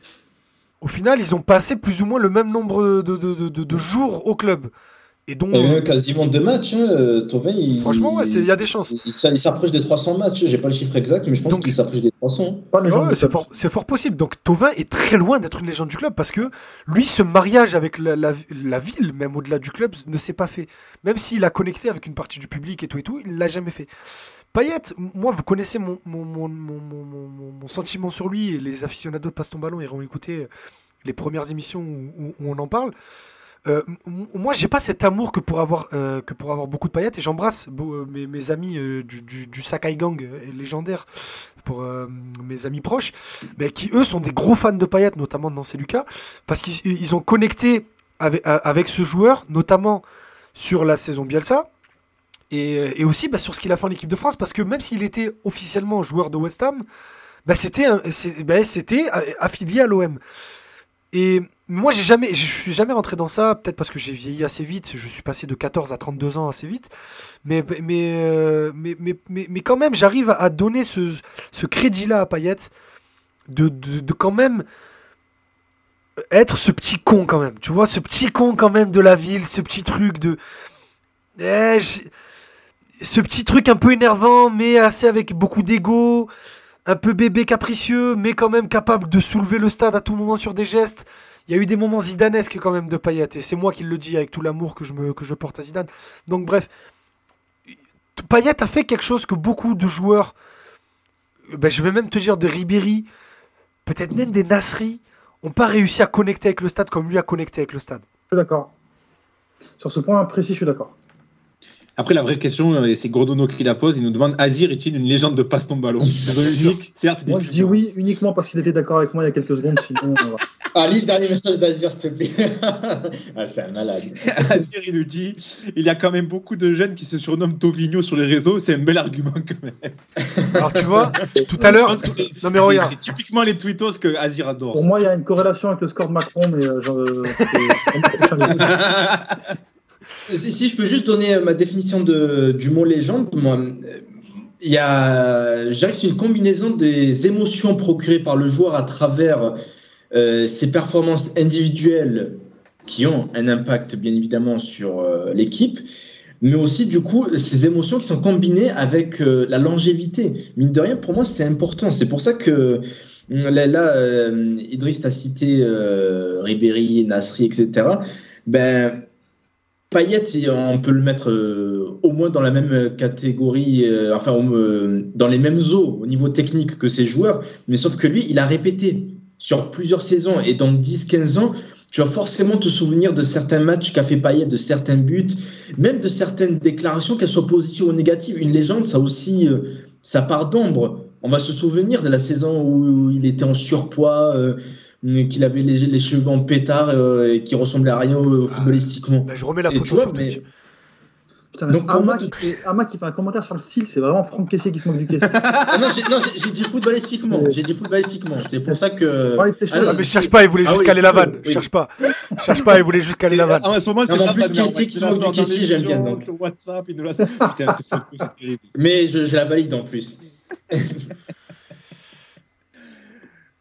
au final, ils ont passé plus ou moins le même nombre de, de- de- de- de jours au club. Et donc, Il y a eu quasiment deux matchs. Hein. euh, Tovin, il, franchement, ouais, il y a des chances. il, il- il s'approche des 300 matchs. J'ai pas le chiffre exact, mais je pense Donc- qu'il s'approche des 300. Pas une légende Ouais, c'est fort, c'est fort possible. Donc Tovin est très loin d'être une légende du club parce que lui, ce mariage avec la, la- la ville, même au-delà du club, ne s'est pas fait. Même s'il a connecté avec une partie du public et tout et tout, il l'a jamais fait. Payet, moi, vous connaissez mon, mon, mon, mon, sentiment sur lui et les aficionados de Passe ton ballon iront écouter les premières émissions où, on en parle. Euh, moi, j'ai pas cet amour que pour avoir, euh, que pour avoir beaucoup de paillettes et j'embrasse euh, mes, mes amis euh, du, du, Sakai Gang euh, légendaire pour euh, mes amis proches, mais qui eux sont des gros fans de paillettes, notamment de Nancy Lucas, parce qu'ils ils ont connecté avec, euh, avec ce joueur, notamment sur la saison Bielsa. Et, euh, et aussi bah, sur ce qu'il a fait en équipe de France, parce que même s'il était officiellement joueur de West Ham, bah, c'était bah, euh, affilié à l'OM. Et moi, j'ai jamais, je suis jamais rentré dans ça, peut-être parce que j'ai vieilli assez vite, je suis passé de 14 à 32 ans assez vite, mais, euh, mais, mais, mais, mais quand même, j'arrive à, donner ce, ce crédit-là à Payet, de, de, de quand même être ce petit con quand même, tu vois, ce petit con quand même de la ville, ce petit truc de... Eh, ce petit truc un peu énervant, mais assez avec beaucoup d'ego, un peu bébé capricieux, mais quand même capable de soulever le stade à tout moment sur des gestes. Il y a eu des moments zidanesques quand même de Payet, et c'est moi qui le dis avec tout l'amour que je, me, que je porte à Zidane. Donc bref, Payet a fait quelque chose que beaucoup de joueurs, ben, je vais même te dire de Ribéry, peut-être même des Nasri, n'ont pas réussi à connecter avec le stade comme lui a connecté avec le stade. Je suis d'accord. Sur ce point précis, je suis d'accord. Après, la vraie question, euh, c'est Gordono qui la pose. Il nous demande Azir est-il une légende de passe ton ballon unique, certes. Moi, je dis oui uniquement parce qu'il était d'accord avec moi il y a quelques secondes. Sinon, euh, voilà. [laughs] Ah, lis le dernier message d'Azir, s'il te plaît. [laughs] ah, c'est un malade. [laughs] Azir, il nous dit il y a quand même beaucoup de jeunes qui se surnomment Tovigno sur les réseaux. C'est un bel argument quand même. Alors tu vois, tout à l'heure, non mais regarde, C'est typiquement les tweetos que Azir adore. Pour moi, il y a une corrélation avec le score de Macron, mais euh, genre, Si, si je peux juste donner euh, ma définition de, du mot légende, moi, euh, il y a, je dirais que c'est une combinaison des émotions procurées par le joueur à travers euh, ses performances individuelles qui ont un impact bien évidemment sur euh, l'équipe, mais aussi du coup ces émotions qui sont combinées avec euh, la longévité. Mine de rien, pour moi, c'est important. C'est pour ça que là, là euh, Idriss a cité euh, Ribéry, Nasri, etc. Ben Payet, on peut le mettre euh, au moins dans la même catégorie, euh, enfin euh, dans les mêmes eaux au niveau technique que ses joueurs, mais sauf que lui, il a répété sur plusieurs saisons et dans 10-15 ans, tu vas forcément te souvenir de certains matchs qu'a fait Payet, de certains buts, même de certaines déclarations, qu'elles soient positives ou négatives. Une légende, ça aussi, sa part d'ombre. On va se souvenir de la saison où il était en surpoids, qu'il avait les, les cheveux en pétard euh, et qui ressemblait à rien euh, footballistiquement. bah, je remets la Et photo vois, sur mais-. Putain, Donc, Ama, qui fait, Ama qui fait un commentaire sur le style, c'est vraiment Franck Caissier qui se moque du caissier. [laughs] Ah non, j'ai dit footballistiquement. J'ai dit footballistiquement. C'est pour ça que. Ah non, Ah, mais cherche pas, il voulait Ah juste oui, caler la je- vanne. oui. Cherche pas. Cherche pas, il voulait juste caler la vanne. Ah, en ce moment, c'est mais en ça, plus, va qui se moque du Kessie, j'aime bien, donc. Sur WhatsApp, il nous la Putain, c'est terrible. Mais je, je la valide en plus. [laughs]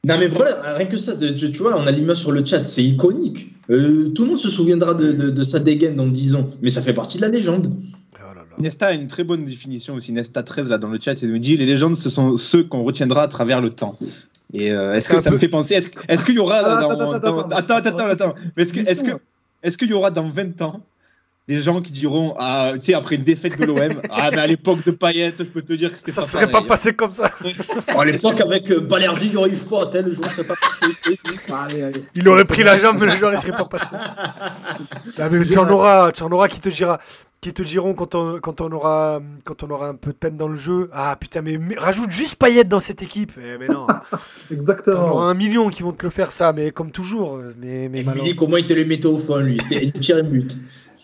non mais voilà, rien que ça, de- tu, tu vois, on a l'image sur le chat, c'est iconique. Euh, tout le monde se souviendra de, de- de sa dégaine dans 10 ans, mais ça fait partie de la légende. Oh. Nesta a une très bonne définition aussi. Nesta 13 là dans le chat, il nous dit les légendes, ce sont ceux qu'on retiendra à travers le temps. Et euh, est-ce que ça peu- me fait penser Est-ce est-ce qu'il y aura Ah, dans, attends, dans- attends, attends, attends, attends, est-ce que est-ce que est-ce qu'il y aura dans 20 ans des gens qui diront ah tu sais après une défaite de l'OM [laughs] ah mais à l'époque de Payet je peux te dire que c'était Ça pas serait pas pareil. passé comme ça. À l'époque, avec euh, Balerdi, il y aurait eu faute, hein, le joueur serait pas passé. [laughs] Allez, allez. Il aurait pris la jambe, mais le joueur il serait pas passé. Non, [laughs] mais tu en auras, tu en auras qui te dira, qui te diront quand on, quand on aura, quand on aura un peu de peine dans le jeu. Ah putain, mais, mais rajoute juste Payet dans cette équipe. Eh, mais non, Exactement. un million qui vont te le faire ça, mais comme toujours. Mais, mais Et malheureusement. Milik, comment il te le mettait au fond, lui C'était une tir et but.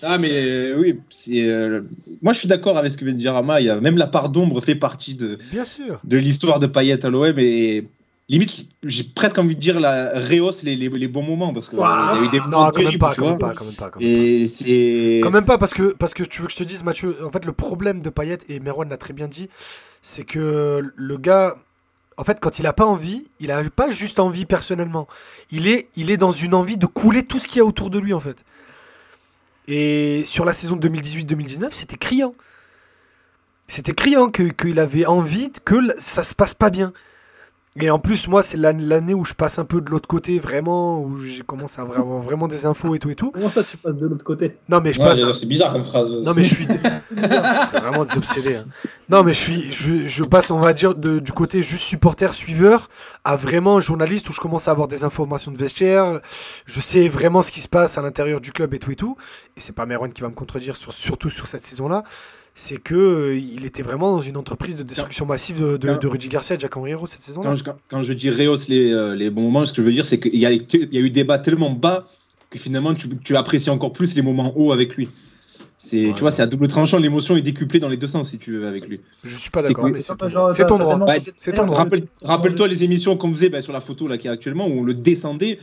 Ah mais euh, oui, c'est euh, moi je suis d'accord avec ce que vient de dire Ama, il y a même la part d'ombre fait partie de, Bien sûr. de l'histoire de Payet à l'OM et limite j'ai presque envie de dire la rehausse les, les, les bons moments parce que il y a eu des Non, moments même pas, tu quand même pas, quand même pas. Quand même pas. Et Quand même pas parce que parce que tu veux que je te dise Mathieu en fait le problème de Payet et Merwan l'a très bien dit c'est que le gars en fait quand il a pas envie il a pas juste envie personnellement il est il est dans une envie de couler tout ce qu'il y a autour de lui en fait et sur la saison 2018-2019 c'était criant. C'était criant que qu'il avait envie que ça se passe pas bien et en plus moi c'est l'an- l'année où je passe un peu de l'autre côté vraiment où j'ai commencé à avoir vraiment des infos et tout et tout Comment ça, tu passes de l'autre côté? Non mais je Ouais, passe c'est bizarre comme phrase. non mais je suis [laughs] c'est vraiment des obsédés. hein. Non mais je suis je, je passe on va dire de- du côté juste supporter suiveur à vraiment journaliste où je commence à avoir des informations de vestiaire, je sais vraiment ce qui se passe à l'intérieur du club et tout et tout et c'est pas Merwan qui va me contredire sur, surtout sur cette saison-là, c'est que euh, il était vraiment dans une entreprise de destruction massive de, de, de Rudy Garcia et Jack Henriero cette saison-là. quand je, quand- quand je dis rehausse les, euh, les bons moments, ce que je veux dire c'est qu'il y a, il y a eu des bas tellement bas que finalement tu, tu apprécies encore plus les moments hauts avec lui. C'est Ouais, tu vois c'est à double tranchant, l'émotion est décuplée dans les deux sens si tu veux avec lui. Je suis pas d'accord mais c'est ton, droit. Bah. Rappelle- Rappelle-toi les émissions qu'on faisait bah, sur la photo là qui est actuellement où on le descendait.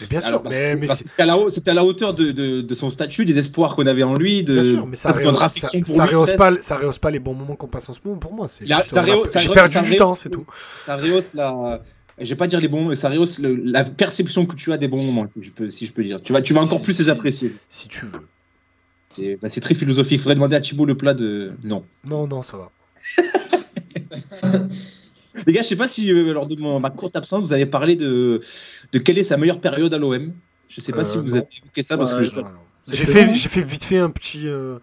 Mais bien sûr, Alors, parce mais, que- mais c'était à, la à hauteur de, de- de son statut, des espoirs qu'on avait en lui, de Bien sûr, mais ça, rehausse- ça, lui, pas, ça rehausse pas les bons moments qu'on passe en ce moment pour moi. J'ai perdu ça du temps, c'est tout. ça rehausse la je vais pas dire les bons mais ça rehausse le- la perception que tu as des bons moments, si je peux, si je peux dire. Tu vas, tu vas encore plus les apprécier. Si tu veux. C'est bah, très philosophique. Faudrait demander à Thibaut le plat de. Non. Non, non, ça va. [laughs] Les gars, je sais pas si euh, lors de mon- ma courte absence, vous avez parlé de, de quelle est sa meilleure période à l'OM. Je sais pas Euh, si vous non. avez évoqué ça parce Ouais, que J'ai fait, bon. j'ai fait vite fait un petit, euh,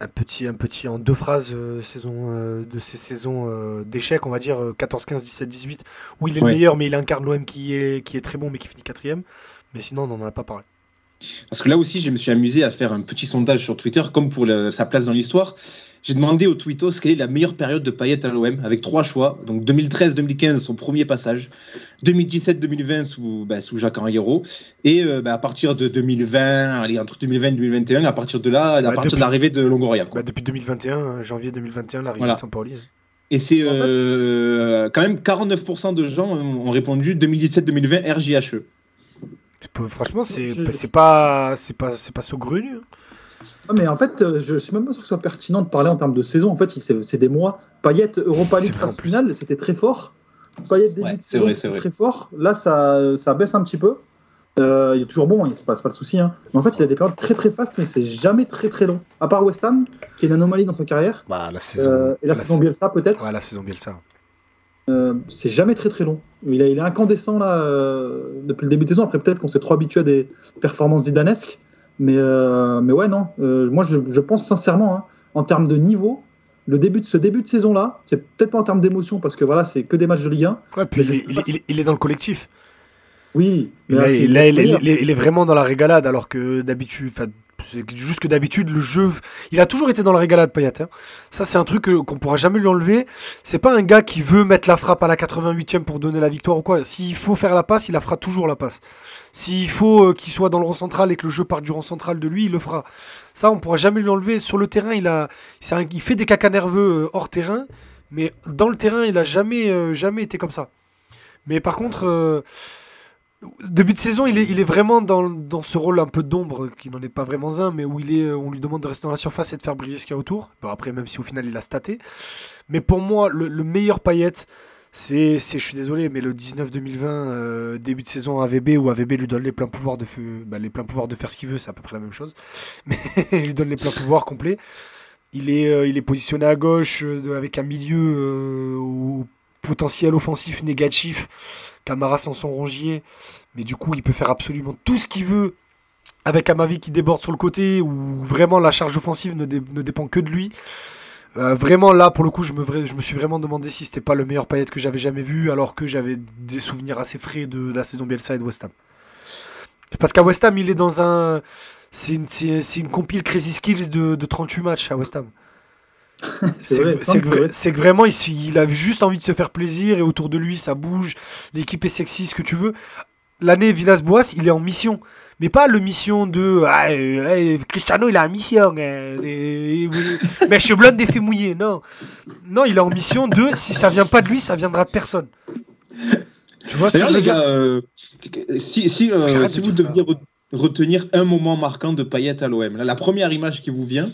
un petit, un petit en deux phrases euh, saison euh, de ces saisons euh, d'échecs, on va dire euh, 14, 15, 17, 18, où il est Ouais. le meilleur, mais il incarne l'OM qui est, qui est très bon, mais qui finit quatrième. Mais sinon, on n'en a pas parlé. Parce que là aussi, je me suis amusé à faire un petit sondage sur Twitter, comme pour le- sa place dans l'histoire. J'ai demandé au Twittos quelle est la meilleure période de Payet à l'OM, avec trois choix. Donc 2013-2015, son premier passage. 2017-2020 sous, bah, sous Jacques Henriero. Et euh, bah, à partir de 2020, allez, entre 2020 et 2021, à partir de là, à Bah, partir depuis- de l'arrivée de Longoria. quoi. Bah, depuis 2021, euh, janvier 2021, l'arrivée Voilà. de Sampaoli. hein. Et c'est euh, quand même 49% de gens ont répondu 2017-2020 RJHE. Pas- Franchement, c'est pas, c'est pas, c'est pas saugrenu. hein. Ah, mais en fait, euh, je suis même pas sûr que ce soit pertinent de parler en termes de saison. En fait, c'est des mois. Payet, Europa League phase finale, c'était très fort. Payet début Ouais, de saison, vrai, très fort. Là, ça, ça baisse un petit peu. Euh, il est toujours bon, hein, c'est pas, c'est pas le souci. hein. Mais en fait, il a des périodes très très fastes, mais c'est jamais très très long. À part West Ham, qui est une anomalie dans sa carrière. Bah, la saison. Euh, et la, la saison sa- Bielsa, peut-être. Ouais, la saison Bielsa. Euh, c'est jamais très très long. Il, a- il est incandescent là depuis le début de saison. Après, peut-être qu'on s'est trop habitué à des performances zidanesques. Mais, euh, mais ouais, non. Euh, moi, je, je pense sincèrement, hein, en termes de niveau, le début de ce début de saison là, c'est peut-être pas en termes d'émotion parce que voilà, c'est que des matchs de Ligue 1. Ouais, puis il, il- pas il- il est dans le collectif. Oui, mais Là, il, là, il est- vraiment dans la régalade, alors que d'habitude, Juste que d'habitude, le jeu. Il a toujours été dans la régalade, Payet. hein. Ça, c'est un truc euh, qu'on pourra jamais lui enlever. C'est pas un gars qui veut mettre la frappe à la 88e pour donner la victoire ou quoi. S'il faut faire la passe, il la fera toujours la passe. S'il faut euh, qu'il soit dans le rang central et que le jeu parte du rang central de lui, il le fera. Ça, on pourra jamais lui enlever. Sur le terrain, il, a, il fait des cacas nerveux euh, hors terrain, mais dans le terrain, il a jamais, jamais été comme ça. Mais par contre, début de saison, il est, vraiment dans, dans ce rôle un peu d'ombre, qui n'en est pas vraiment un, mais où il est, on lui demande de rester dans la surface et de faire briller ce qu'il y a autour. Bon, après, même si au final, il a staté. Mais pour moi, le, le meilleur paillette, c'est, je suis désolé, mais le 19-2020, euh, début de saison AVB, où AVB lui donne les pleins pouvoirs de, bah, de faire ce qu'il veut, c'est à peu près la même chose. [laughs] Mais il lui donne les pleins pouvoirs complets. Il est, euh, il est positionné à gauche euh, avec un milieu potentiel offensif négatif. Camara sans son rongier. Mais du coup, il peut faire absolument tout ce qu'il veut avec Amavi qui déborde sur le côté où vraiment la charge offensive ne, dé- ne dépend que de lui. Euh, vraiment là, pour le coup, je me, suis vraiment demandé si c'était pas le meilleur paillette que j'avais jamais vu, alors que j'avais des souvenirs assez frais de la saison Bielsa et de West Ham. Parce qu'à West Ham, il est dans un. C'est une, compile Crazy Skills de 38 matchs à West Ham. [laughs] C'est vrai, que- vraiment, il, il a juste envie de se faire plaisir et autour de lui, ça bouge. L'équipe est sexy, ce que tu veux. L'année Villas-Boas, il est en mission. Mais pas le mission de ah, euh, Cristiano, il a en mission. et- [laughs] mais je suis blonde des faits mouillés. Non. Non, il est en mission de si ça vient pas de lui, ça viendra de personne. Tu vois D'ailleurs, les gars, euh, si, si, euh, si vous deviez re- retenir un moment marquant de Payet à l'OM, la première image qui vous vient,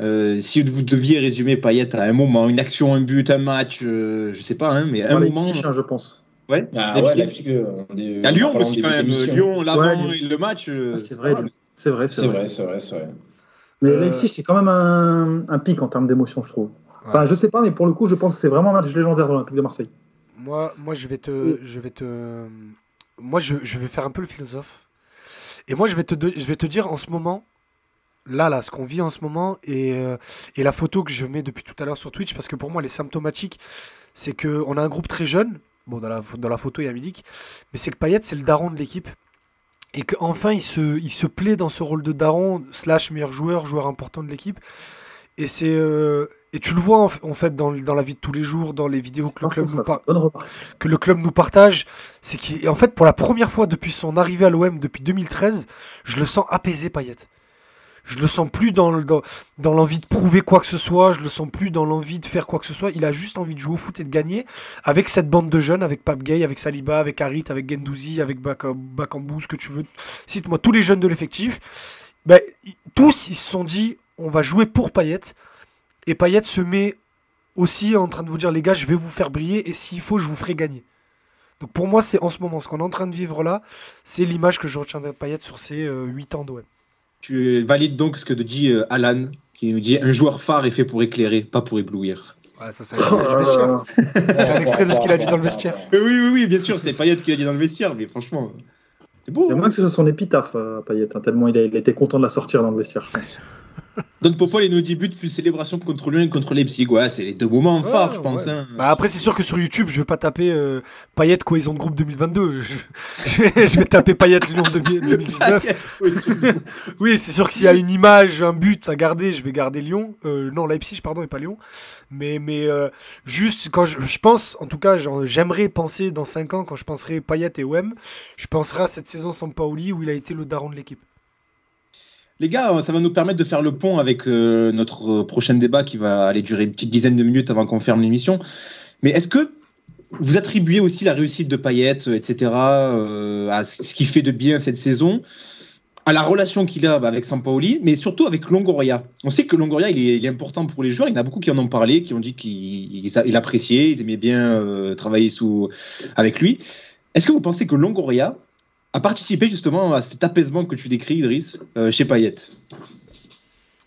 euh, si vous deviez résumer Payet à un moment, une action, un but, un match, euh, je sais pas, hein, mais un Dans les moment. psyches, hein, je pense. Ouais. Ah Leipzig. ouais, Leipzig, euh, on est- À Lyon aussi des quand même. émissions. Lyon, l'avant Ouais, et le match. euh, Ah, c'est vrai, voilà. C'est vrai, c'est vrai. c'est vrai, c'est vrai. Mais Euh, Leipzig, c'est quand même un, un pic en termes d'émotion, je trouve. Enfin, je sais pas, mais pour le coup, je pense que c'est vraiment un match légendaire de l'Olympique de Marseille. Moi, moi, je vais te, je vais te, moi, je, je vais faire un peu le philosophe. Et moi, je vais te, je vais te dire en ce moment, là, là, ce qu'on vit en ce moment et, euh, et la photo que je mets depuis tout à l'heure sur Twitch, parce que pour moi, elle est symptomatique. C'est que on a un groupe très jeune. Bon, dans la, dans la photo, il y a Milik, mais c'est que Payet, c'est le daron de l'équipe. Et qu'enfin, il se, il plaît dans ce rôle de daron, slash meilleur joueur, joueur important de l'équipe. Et c'est. euh, et tu le vois en, fait dans, la vie de tous les jours, dans les vidéos que le club nous partage, c'est qu'en fait, pour la première fois depuis son arrivée à l'OM depuis 2013, je le sens apaisé, Payet. Je le sens plus dans, le- dans, dans l'envie de prouver quoi que ce soit, je le sens plus dans l'envie de faire quoi que ce soit. Il a juste envie de jouer au foot et de gagner avec cette bande de jeunes, avec Pape Gay, avec Saliba, avec Harit, avec Gendouzi, avec Bak- Bakambu, ce que tu veux. Cite-moi tous les jeunes de l'effectif. Ben, tous, ils se sont dit, on va jouer pour Payet. Et Payet se met aussi en train de vous dire, les gars, je vais vous faire briller et s'il faut, je vous ferai gagner. Donc pour moi, c'est en ce moment, ce qu'on est en train de vivre là, c'est l'image que je retiendrai de Payet sur ces 8 ans d'OM. Tu valides donc ce que dit euh, Alan, qui nous dit un joueur phare est fait pour éclairer, pas pour éblouir. Ouais, ça, c'est un extrait du vestiaire. C'est un extrait de ce qu'il a dit dans le vestiaire. Euh, oui, oui, oui, bien sûr, c'est Payet qui l'a dit dans le vestiaire, mais franchement, c'est beau. Il y a hein. moins que ce soit son épitaphe, euh, Payet, hein, tellement il, a- il était content de la sortir dans le vestiaire, je pense. Don Popol, il nous dit but plus célébration contre Lyon et contre Leipzig. Ouais, c'est les deux moments Ouais, phares, je pense. ouais. hein. Bah après, c'est sûr que sur YouTube, je vais pas taper euh, Payet cohésion de groupe 2022. [laughs] Je, je vais, je vais taper Payet Lyon 2019. [laughs] Oui, c'est sûr que s'il y a une image, un but à garder, je vais garder Lyon. Euh, non, Leipzig, pardon, et pas Lyon. Mais, mais euh, juste quand je, je pense, en tout cas, j'aimerais penser dans 5 ans, quand je penserai Payet et OM, je penserai à cette saison sans Paoli où il a été le daron de l'équipe. Les gars, ça va nous permettre de faire le pont avec euh, notre euh, prochain débat qui va aller durer une petite dizaine de minutes avant qu'on ferme l'émission. Mais est-ce que vous attribuez aussi la réussite de Payet, euh, etc., euh, à ce qu'il fait de bien cette saison, à la relation qu'il a bah, avec Sampaoli, mais surtout avec Longoria? On sait que Longoria, il est, important pour les joueurs. Il y en a beaucoup qui en ont parlé, qui ont dit qu'ils ils- ils appréciaient, ils aimaient bien euh, travailler sous, avec lui. Est-ce que vous pensez que Longoria a participé justement à cet apaisement que tu décris, Idriss, euh, chez Payet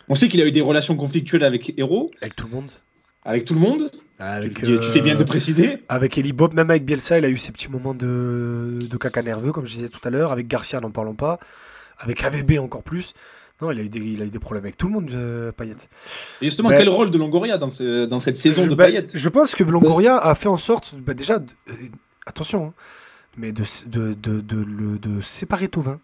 On sait qu'il a eu des relations conflictuelles avec Hero, Avec tout le monde. avec tout le monde. Avec, tu, tu fais bien de euh, préciser. Avec Eli Bob, même avec Bielsa, il a eu ses petits moments de, de caca nerveux, comme je disais tout à l'heure. Avec Garcia, n'en parlons pas. Avec AVB, encore plus. Non, il a eu des, il a eu des problèmes avec tout le monde, euh, Payet. Et justement, Ben- quel rôle de Longoria dans, ce- dans cette saison je, de bah, Payet? je pense que Longoria a fait en sorte, bah, déjà, euh, attention, hein, mais de, de, de, de, de séparer Tovin.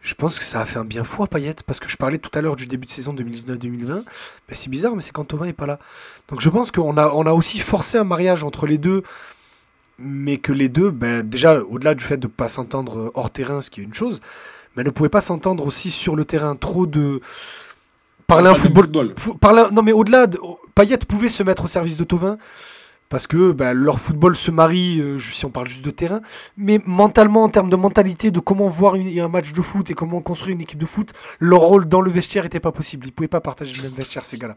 Je pense que ça a fait un bien fou à Payet, parce que je parlais tout à l'heure du début de saison 2019-2020. Ben, c'est bizarre, mais c'est quand Tovin n'est pas là. Donc je pense qu'on a, on a aussi forcé un mariage entre les deux, mais que les deux, ben, déjà, au-delà du fait de ne pas s'entendre hors terrain, ce qui est une chose, mais ne pouvaient pas s'entendre aussi sur le terrain. Trop de. Parler un football. football. Non, mais au-delà, de... Payet pouvait se mettre au service de Tovin parce que bah, leur football se marie, euh, si on parle juste de terrain, mais mentalement, en termes de mentalité, de comment voir un match de foot et comment construire une équipe de foot, leur rôle dans le vestiaire n'était pas possible. Ils ne pouvaient pas partager le même vestiaire, ces gars-là.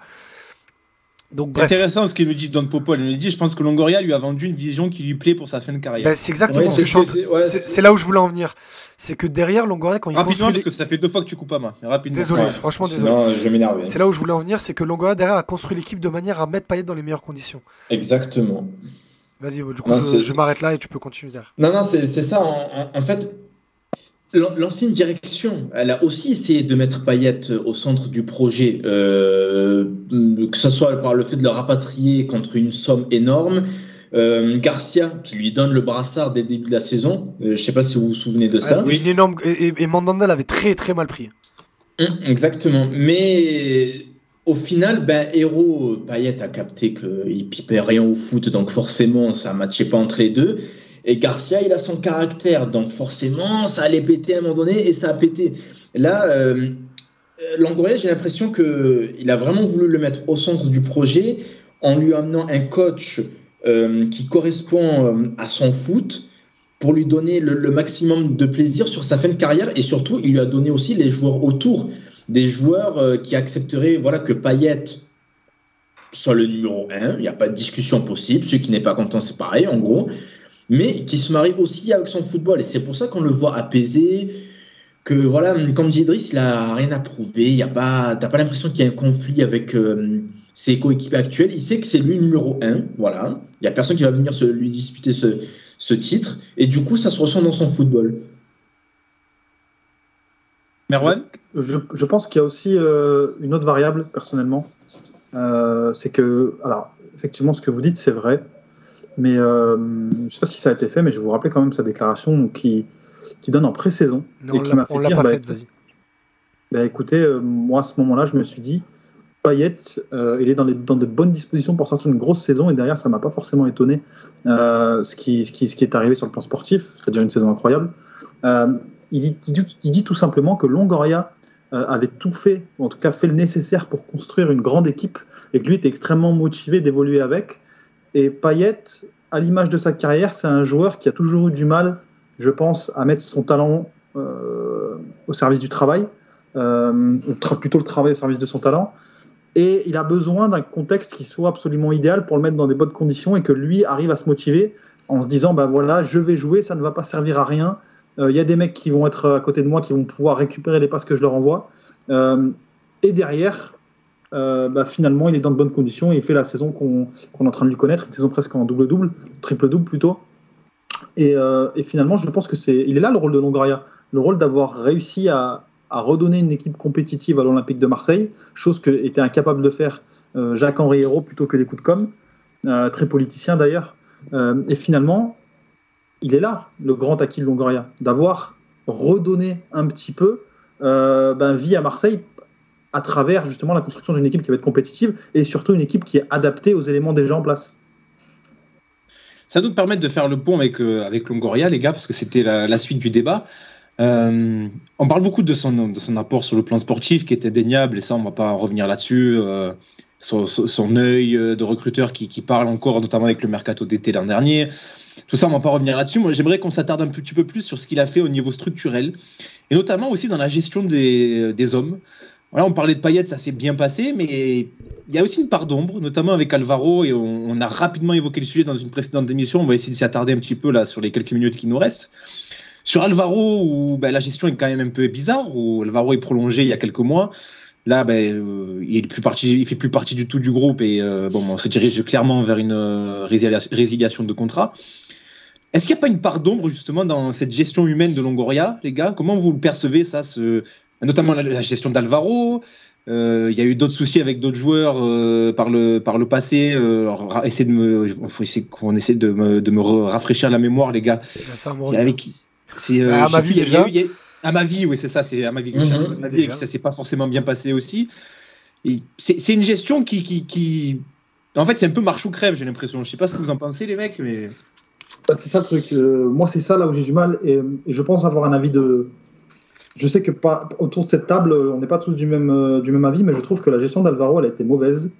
Donc, intéressant ce qu'il me dit Don Popol. Il me dit, je pense que Longoria lui a vendu une vision qui lui plaît pour sa fin de carrière. Ben, c'est exactement ce que je C'est là où je voulais en venir. C'est que derrière Longoria, quand il Rapidement, parce que ça fait deux fois que tu coupes à main. Rapidement. Désolé, franchement, désolé. C'est là où je voulais en venir, c'est que Longoria derrière a construit l'équipe de manière à mettre Payet dans les meilleures conditions. Exactement. Vas-y, du coup, je, m'arrête là et tu peux continuer derrière. Non, non, c'est ça. en fait, L'ancienne direction, elle a aussi essayé de mettre Payet au centre du projet, euh, que ce soit par le fait de le rapatrier contre une somme énorme. Euh, Garcia, qui lui donne le brassard dès le début de la saison. Euh, je ne sais pas si vous vous souvenez de ça. C'était une énorme. Et, et Mandanda l'avait très très mal pris. Hum, exactement. Mais au final, ben, Héros, Payet a capté qu'il pipait rien au foot, donc forcément, ça ne matchait pas entre les deux. Et Garcia, il a son caractère, donc forcément, ça allait péter à un moment donné et ça a pété. Là, euh, j'ai l'impression qu'il a vraiment voulu le mettre au centre du projet en lui amenant un coach euh, qui correspond euh, à son foot pour lui donner le, maximum de plaisir sur sa fin de carrière. Et surtout, il lui a donné aussi les joueurs autour, des joueurs euh, qui accepteraient voilà, que Payet soit le numéro 1, il n'y a pas de discussion possible, celui qui n'est pas content, c'est pareil en gros mais qui se marie aussi avec son football. Et c'est pour ça qu'on le voit apaisé, que voilà, comme dit Idriss, il n'a rien à prouver, il y a pas, t'as pas l'impression qu'il y a un conflit avec euh, ses coéquipiers actuels. Il sait que c'est lui numéro un, voilà. Il y a personne qui va venir se, lui disputer ce, ce, titre, et du coup, ça se ressent dans son football. Merwan? Je, je, pense qu'il y a aussi euh, une autre variable, personnellement. Euh, c'est que, alors, effectivement, ce que vous dites, c'est vrai. Mais euh, je ne sais pas si ça a été fait, mais je vais vous rappeler quand même sa déclaration qui, qui donne en pré-saison. Et qui m'a fait dire, pas bah, vas-y. Bah, écoutez, euh, moi à ce moment-là, je me suis dit, Payet, euh, il est dans, les, dans de bonnes dispositions pour sortir une grosse saison, et derrière, ça ne m'a pas forcément étonné ce, qui, ce, qui, ce qui est arrivé sur le plan sportif, c'est-à-dire une saison incroyable. Il dit, il, dit, tout simplement que Longoria avait tout fait, ou en tout cas fait le nécessaire pour construire une grande équipe, et que lui était extrêmement motivé d'évoluer avec. Et Payet, à l'image de sa carrière, c'est un joueur qui a toujours eu du mal, je pense, à mettre son talent euh, au service du travail, euh, plutôt le travail au service de son talent. Et il a besoin d'un contexte qui soit absolument idéal pour le mettre dans des bonnes conditions et que lui arrive à se motiver en se disant bah voilà, je vais jouer, ça ne va pas servir à rien. Euh, il y a des mecs qui vont être à côté de moi qui vont pouvoir récupérer les passes que je leur envoie. et derrière, euh, bah, finalement, il est dans de bonnes conditions et il fait la saison qu'on est en train de lui connaître, une saison presque en double-double, triple-double plutôt. Euh, et, finalement, je pense que c'est, il est là le rôle de Longoria, le rôle d'avoir réussi à, redonner une équipe compétitive à l'Olympique de Marseille, chose que était incapable de faire euh, Jacques-Henri Hérault plutôt que des coups de com, très politicien d'ailleurs. et finalement, il est là, le grand acquis de Longoria, d'avoir redonné un petit peu ben, vie à Marseille à travers justement la construction d'une équipe qui va être compétitive et surtout une équipe qui est adaptée aux éléments déjà en place. Ça nous permet de faire le pont avec, euh, avec Longoria, les gars, parce que c'était la, suite du débat. Euh, on parle beaucoup de son, de son apport sur le plan sportif qui est indéniable, et ça, on ne va pas revenir là-dessus. Euh, son, son, œil de recruteur qui, qui, parle encore, notamment avec le mercato d'été l'an dernier. Tout ça, on ne va pas revenir là-dessus. Moi, j'aimerais qu'on s'attarde un petit peu plus sur ce qu'il a fait au niveau structurel, et notamment aussi dans la gestion des, des hommes on parlait de Payet, ça s'est bien passé, mais il y a aussi une part d'ombre, notamment avec Alvaro, et on, a rapidement évoqué le sujet dans une précédente émission. On va essayer de s'y un petit peu sur les quelques minutes qui nous restent. Sur Alvaro, où ben, la gestion est quand même un peu bizarre, où Alvaro est prolongé il y a quelques mois. Là, ben, euh, il ne fait plus partie du tout du groupe et euh, bon, on se dirige clairement vers une euh, résiliation de contrat. Est-ce qu'il n'y a pas une part d'ombre justement dans cette gestion humaine de Longoria, les gars? Comment vous le percevez ça, notamment la, gestion d'Alvaro. Euh, il y a eu d'autres soucis avec d'autres joueurs euh, par, le, par le passé. Euh, essayer de me, faut essayer qu'on essaie de me, de me rafraîchir la mémoire, les gars. Ça, avec, c'est, euh, ah, ma vie déjà. À ma vie, oui, c'est ça, c'est à ma vie que je cherche. À ma vie, et que ça s'est pas forcément bien passé aussi. C'est une gestion qui, qui, qui- En fait, c'est un peu marche ou crève, j'ai l'impression. Je sais pas ce que vous en pensez, les mecs, mais. Bah, c'est ça le truc. Euh, moi, c'est ça là où j'ai du mal. Et, et je pense avoir un avis de. Je sais que pas, autour de cette table, on n'est pas tous du même, euh, du même avis, mais je trouve que la gestion d'Alvaro, elle a été mauvaise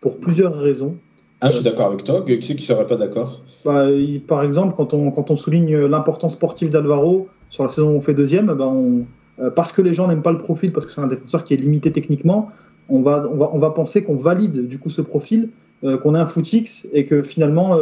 pour plusieurs raisons. Ah, je suis d'accord avec toi. Qui c'est qui serait pas d'accord? Bah, il- par exemple, quand on, quand on souligne l'importance sportive d'Alvaro sur la saison où on fait deuxième, bah, on- euh, parce que les gens n'aiment pas le profil, parce que c'est un défenseur qui est limité techniquement, on va, on va, on va penser qu'on valide du coup ce profil, euh, qu'on est un footix et que finalement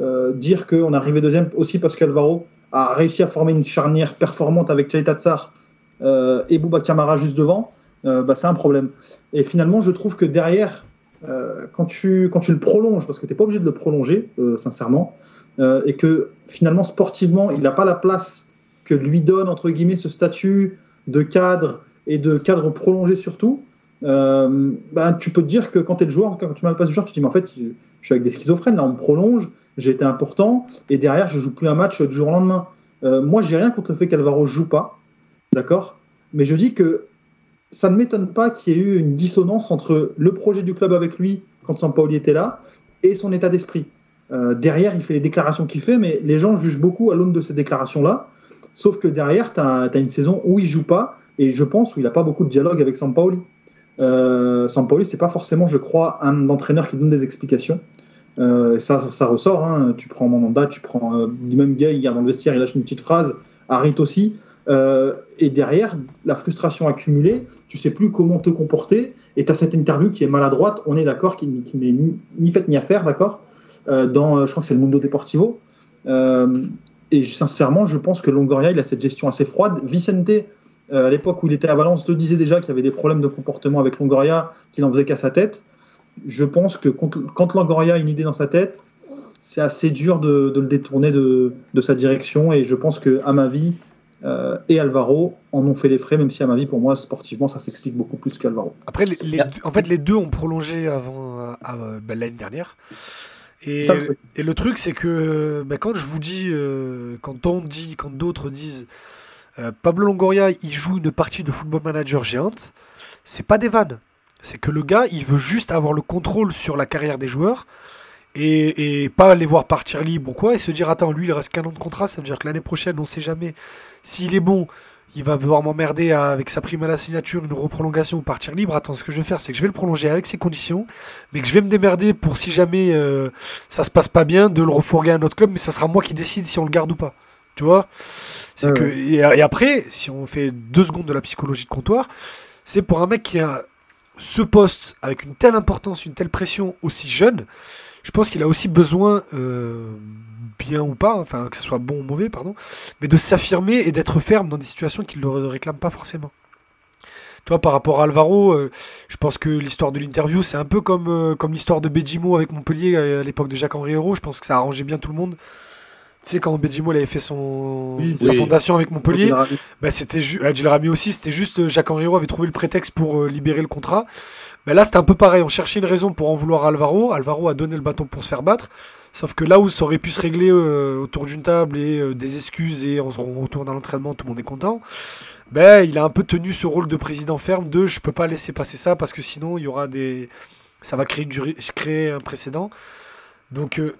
euh, dire qu'on est arrivé deuxième aussi parce qu'Alvaro a réussi à former une charnière performante avec Chalita Tsar euh, et Bouba Kamara juste devant, euh, bah, c'est un problème. Et finalement, je trouve que derrière, euh, quand, tu, quand tu le prolonges, parce que tu n'es pas obligé de le prolonger, euh, sincèrement, euh, et que finalement, sportivement, il n'a pas la place que lui donne, entre guillemets, ce statut de cadre et de cadre prolongé surtout, euh, ben, tu peux te dire que quand tu es le joueur, quand tu m'as le passe du joueur, tu te dis, mais en fait, je suis avec des schizophrènes, là, on me prolonge, j'ai été important, et derrière, je joue plus un match du jour au lendemain. Euh, moi, j'ai rien contre le fait qu'Alvaro joue pas, d'accord Mais je dis que ça ne m'étonne pas qu'il y ait eu une dissonance entre le projet du club avec lui quand Sampaoli était là et son état d'esprit. Euh, derrière, il fait les déclarations qu'il fait, mais les gens jugent beaucoup à l'aune de ces déclarations-là. Sauf que derrière, tu as, une saison où il joue pas, et je pense où il n'a pas beaucoup de dialogue avec Sampaoli. Euh, Sampaoli, c'est pas forcément, je crois, un entraîneur qui donne des explications. Euh, ça, ressort. Hein. Tu prends Mandanda, tu prends euh, même gars, il garde dans le vestiaire, il lâche une petite phrase. Harit aussi. Euh, et derrière, la frustration accumulée, tu sais plus comment te comporter. Et tu as cette interview qui est maladroite, on est d'accord, qui, n'est ni, ni faite ni à faire, d'accord? Euh, Dans, je crois que c'est le Mundo Deportivo. Euh, et sincèrement, je pense que Longoria, il a cette gestion assez froide. Vicente, euh, à l'époque où il était à Valence, le disait déjà qu'il y avait des problèmes de comportement avec Longoria, qu'il en faisait qu'à sa tête. Je pense que quand, Longoria a une idée dans sa tête, c'est assez dur de, de le détourner de, de, sa direction. Et je pense que, à ma vie, euh, et Alvaro en ont fait les frais, même si à ma vie, pour moi, sportivement, ça s'explique beaucoup plus qu'Alvaro. Après, les, les, en fait, les deux ont prolongé avant euh, ben, l'année dernière. Et, le truc, c'est que ben, quand je vous dis, euh, quand on dit, quand d'autres disent, euh, Pablo Longoria, il joue une partie de football manager géante, c'est pas des vannes. C'est que le gars, il veut juste avoir le contrôle sur la carrière des joueurs et, et, pas les voir partir libre ou quoi et se dire attends lui il reste qu'un an de contrat ça veut dire que l'année prochaine on sait jamais s'il est bon il va devoir m'emmerder avec sa prime à la signature une reprolongation ou partir libre. Attends ce que je vais faire c'est que je vais le prolonger avec ses conditions mais que je vais me démerder pour si jamais euh, ça se passe pas bien de le refourguer à un autre club mais ça sera moi qui décide si on le garde ou pas. Tu vois? C'est ouais, que et après si on fait deux secondes de la psychologie de comptoir c'est pour un mec qui a ce poste avec une telle importance une telle pression aussi jeune je pense qu'il a aussi besoin, euh, bien ou pas, enfin que ce soit bon ou mauvais, pardon, mais de s'affirmer et d'être ferme dans des situations qu'il ne réclame pas forcément. Tu vois, par rapport à Alvaro, euh, je pense que l'histoire de l'interview, c'est un peu comme, euh, comme l'histoire de Bedimo avec Montpellier à l'époque de Jacques-Henri Hérault. Je pense que ça a arrangé bien tout le monde. Tu sais, quand Bedimo avait fait son, Oui, sa oui. fondation avec Montpellier, Bah, c'était Adil Rami aussi, c'était juste Jacques-Henri Hérault avait trouvé le prétexte pour libérer le contrat. Mais là, c'était un peu pareil. On cherchait une raison pour en vouloir à Alvaro. Alvaro a donné le bâton pour se faire battre. Sauf que là où ça aurait pu se régler euh, autour d'une table et euh, des excuses et on se retourne à l'entraînement, tout le monde est content. Ben, il a un peu tenu ce rôle de président ferme de je peux pas laisser passer ça parce que sinon il y aura des, ça va créer une un précédent. Donc euh,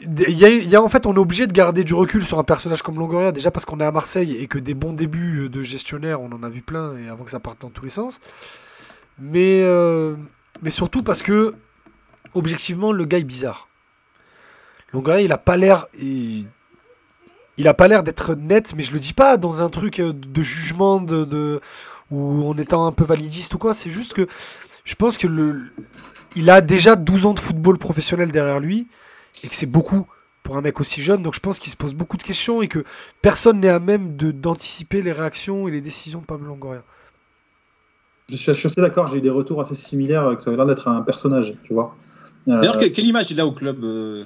il y a- en fait, on est obligé de garder du recul sur un personnage comme Longoria, déjà parce qu'on est à Marseille et que des bons débuts de gestionnaire, on en a vu plein et avant que ça parte dans tous les sens. Mais, euh, mais surtout parce que, objectivement, le gars est bizarre. Longoria, il a pas l'air. Il, a pas l'air d'être net, mais je le dis pas dans un truc euh, de jugement, de, de, ou en étant un peu validiste ou quoi. C'est juste que je pense que le, il a déjà 12 ans de football professionnel derrière lui et que c'est beaucoup pour un mec aussi jeune. Donc je pense qu'il se pose beaucoup de questions et que personne n'est à même d'anticiper les réactions et les décisions de Pablo Longoria. Je suis, je suis assez d'accord, j'ai eu des retours assez similaires, euh, que ça avait l'air d'être un personnage, tu vois. Euh, D'ailleurs, quelle, quelle image il a au club euh,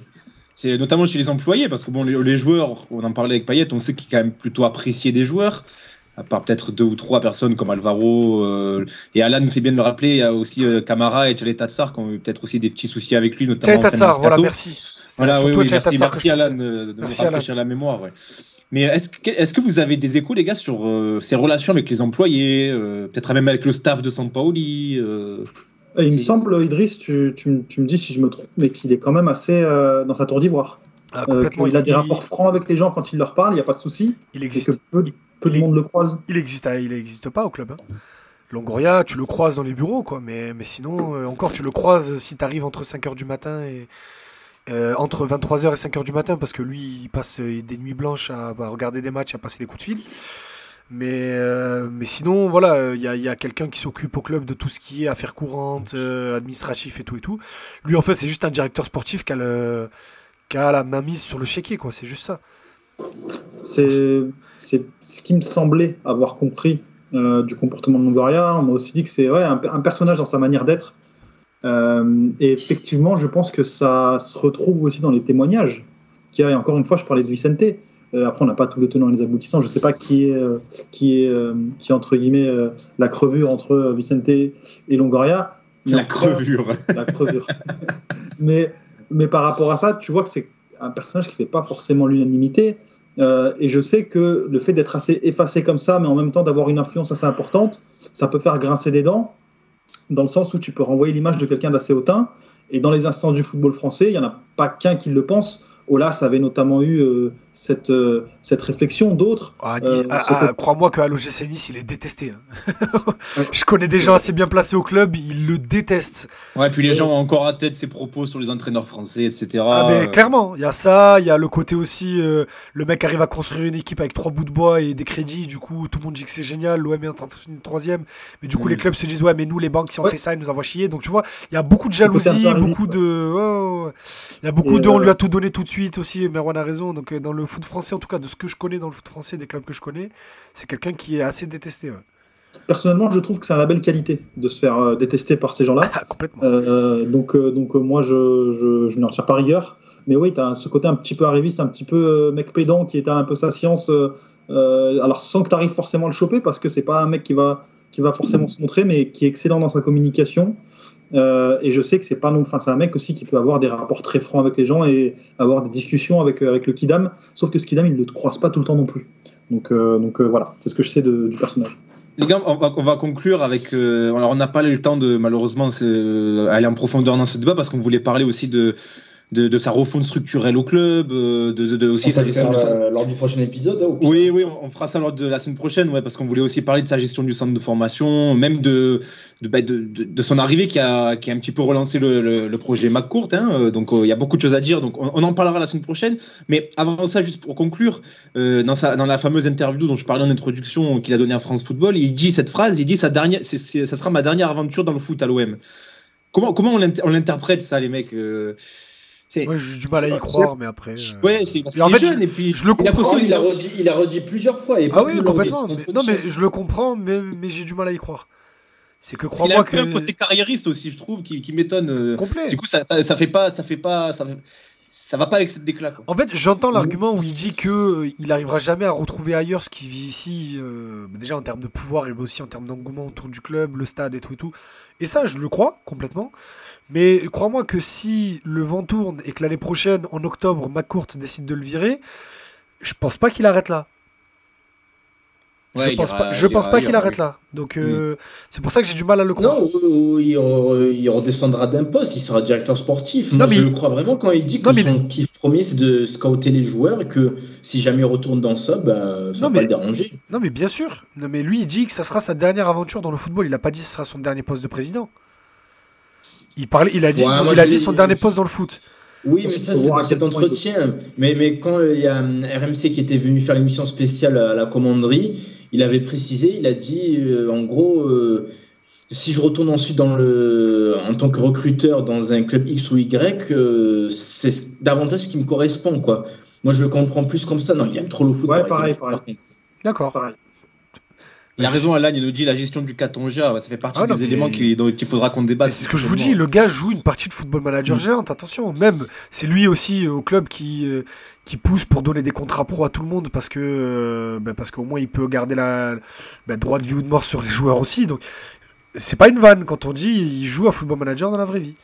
C'est notamment chez les employés, parce que bon, les, les joueurs, on en parlait avec Payet, on sait qu'il est quand même plutôt apprécié des joueurs, à part peut-être deux ou trois personnes comme Alvaro. euh, et Alan nous fait bien de le rappeler, il y a aussi euh, Camara et Tchaleta Tsar qui ont eu peut-être aussi des petits soucis avec lui, notamment. De Tatsar, voilà, merci. Voilà, oui, oui, merci, Tatsar merci. Alan de Merci, nous rafraîchir la mémoire. ouais. Mais est-ce que, est que vous avez des échos, les gars, sur euh, ses relations avec les employés, euh, peut-être même avec le staff de Sampaoli euh, Il me semble, Idriss, tu, tu, tu, me dis si je me trompe, mais qu'il est quand même assez dans sa tour d'ivoire. Ah, complètement. il a des rapports francs avec les gens quand il leur parle, il n'y a pas de souci. Il existe. peu, peu de monde le croise. Il existe, il n'existe pas au club. Hein. Longoria, tu le croises dans les bureaux, quoi. Mais, mais sinon, encore, tu le croises si tu arrives entre 5h du matin et, euh, entre 23h et 5h du matin parce que lui il passe euh, des nuits blanches à, regarder des matchs, à passer des coups de fil. Mais, euh, mais sinon, voilà, il y a, a quelqu'un qui s'occupe au club de tout ce qui est affaires courantes, administratif et tout et tout. Lui, en fait, c'est juste un directeur sportif qui a, qui a la main mise sur le chéquier, quoi. C'est juste ça. C'est ce qui me semblait avoir compris du comportement de Longoria. On m'a aussi dit que c'est ouais, un, personnage dans sa manière d'être euh, et effectivement, je pense que ça se retrouve aussi dans les témoignages. Qui a, encore une fois, je parlais de Vicente. Euh, après, on n'a pas tous les tenants et les aboutissants. Je ne sais pas qui est, euh, qui est, qui entre guillemets, la crevure entre Vicente et Longoria. La crevure. la crevure. [laughs] mais, mais par rapport à ça, tu vois que c'est un personnage qui ne fait pas forcément l'unanimité. et je sais que le fait d'être assez effacé comme ça, mais en même temps d'avoir une influence assez importante, ça peut faire grincer des dents dans le sens où tu peux renvoyer l'image de quelqu'un d'assez hautain. Et dans les instances du football français, il n'y en a pas qu'un qui le pense. Olas avait notamment eu euh, cette, euh, cette réflexion, d'autres. Ah, euh, ah, ah, crois-moi qu'à l'OGC Nice, il est détesté. Hein. [laughs] Je connais des gens assez bien placés au club, ils le détestent. Ouais, puis les gens ont encore à tête ses propos sur les entraîneurs français, etc. Ah, mais clairement, il y a ça, il y a le côté aussi, le mec arrive à construire une équipe avec trois bouts de bois et des crédits, du coup, tout le monde dit que c'est génial, l'OM est en train de troisième, mais du coup, les mm. clubs se disent, ouais, mais nous, les banques, si on fait ça, ils nous envoient chier. Donc, tu vois, il y a beaucoup de jalousie, beaucoup de. Il y a beaucoup de. On lui a tout donné tout de suite aussi, Merwan a raison. Donc, dans le foot français, en tout cas, de ce que je connais dans le foot français, des clubs que je connais, c'est quelqu'un qui est assez détesté. Personnellement, je trouve que c'est un label qualité de se faire euh, détester par ces gens-là. [laughs] Ah, complètement. Euh, donc, euh, donc moi, je, je, je n'en retire pas rigueur. Mais oui, tu as ce côté un petit peu arriviste, un petit peu mec pédant qui étale un peu sa science. alors, sans que tu arrives forcément à le choper, parce que c'est pas un mec qui va, qui va forcément se montrer, mais qui est excellent dans sa communication. Euh, et je sais que c'est pas non, enfin c'est un mec aussi qui peut avoir des rapports très francs avec les gens et avoir des discussions avec euh, avec le Kidam. Sauf que ce Kidam, il ne le croise pas tout le temps non plus. Donc euh, voilà, c'est ce que je sais du personnage. Les gars, on va conclure avec. alors, on n'a pas eu le temps de malheureusement aller en profondeur dans ce débat parce qu'on voulait parler aussi de de, de, sa refonte structurelle au club, euh, de, de, aussi sa gestion du centre. lors du prochain épisode. Hein, oui, oui, on, fera ça lors de la semaine prochaine, ouais, parce qu'on voulait aussi parler de sa gestion du centre de formation, même de, de, bah, de, son arrivée qui a, qui a un petit peu relancé le, le, projet McCourt. Hein, euh, donc euh, il y a beaucoup de choses à dire, donc on, en parlera la semaine prochaine. Mais avant ça, juste pour conclure, dans, sa, dans la fameuse interview dont je parlais en introduction qu'il a donnée à France Football, il dit cette phrase, il dit sa dernière, ça sera ma dernière aventure dans le foot à l'OM. Comment, comment on l'interprète ça, les mecs moi, j'ai du mal à y croire, mais après. Euh, ouais, c'est parce en fait, jeune, et puis je le comprends. Il a, redit, il a redit plusieurs fois. Et ah oui, complètement. non, mais je le comprends, mais, mais j'ai du mal à y croire. C'est que crois-moi que. Il a un côté carriériste aussi, je trouve, qui, qui m'étonne. Euh. Complet. Du coup, ça, ça, ça, fait pas, ça fait pas, ça, ça va pas avec cette déclat. En fait, j'entends l'argument où il dit que euh, il arrivera jamais à retrouver ailleurs ce qu'il vit ici, déjà en termes de pouvoir et aussi en termes d'engouement autour du club, le stade et tout et tout. Et ça, je le crois complètement. Mais crois-moi que si le vent tourne et que l'année prochaine, en octobre, McCourt décide de le virer, je pense pas qu'il arrête là. Je pense pas, je pense pas qu'il arrête là. Donc euh, mm. c'est pour ça que j'ai du mal à le croire. Non, il, redescendra d'un poste, il sera directeur sportif. Moi, je le crois vraiment quand il dit que son kiff premier c'est de scouter les joueurs et que si jamais il retourne dans ça, ben, ça va pas le déranger. Non mais bien sûr. Non mais lui il dit que ça sera sa dernière aventure dans le football. Il a pas dit que ce sera son dernier poste de président. Il, parlait, il a dit, il a dit son dernier poste dans le foot. Oui, mais ça, c'est cet entretien. Mais, mais quand il y a RMC qui était venu faire l'émission spéciale à la commanderie, il avait précisé, il a dit, euh, en gros, euh, si je retourne ensuite dans le, en tant que recruteur dans un club X ou Y, euh, c'est davantage ce qui me correspond, quoi. Moi, je le comprends plus comme ça. Non, il aime trop le foot. Ouais, pareil, pareil. D'accord. Il a raison, Alan, il nous dit la gestion du Katonja, ça fait partie ah, des éléments dont il faudra qu'on débatte. C'est ce que je vous dis, le gars joue une partie de football manager mm. géante, attention. Même, c'est lui aussi euh, au club qui, euh, qui pousse pour donner des contrats pro à tout le monde parce que euh, bah, parce qu'au moins il peut garder la bah, droit de vie ou de mort sur les joueurs aussi. Donc, c'est pas une vanne quand on dit il joue à football manager dans la vraie vie.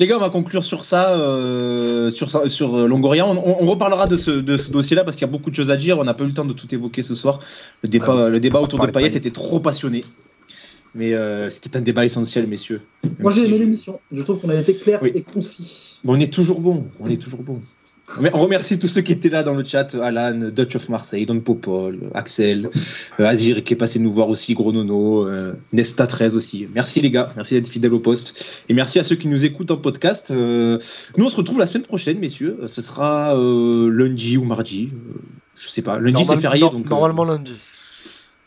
Les gars, on va conclure sur ça, euh, sur, euh, Longoria. On, on- on reparlera de ce, de ce dossier-là parce qu'il y a beaucoup de choses à dire. On n'a pas eu le temps de tout évoquer ce soir. Le débat, le autour de Payet était trop passionné. Mais euh, c'était un débat essentiel, messieurs. Moi, j'ai aimé je- l'émission. Je trouve qu'on a été clair Oui. et concis. Mais on est toujours bon. On est toujours bon. Mais on remercie tous ceux qui étaient là dans le chat Alan, Dutch of Marseille, Don Popol, Axel, euh, Azir qui est passé nous voir aussi, Gros Nono, euh, Nesta 13 aussi. Merci les gars, merci d'être fidèles au poste. Et merci à ceux qui nous écoutent en podcast. Euh, nous on se retrouve la semaine prochaine, messieurs. Ce sera lundi ou mardi. je sais pas. Lundi c'est férié. donc, Normalement lundi.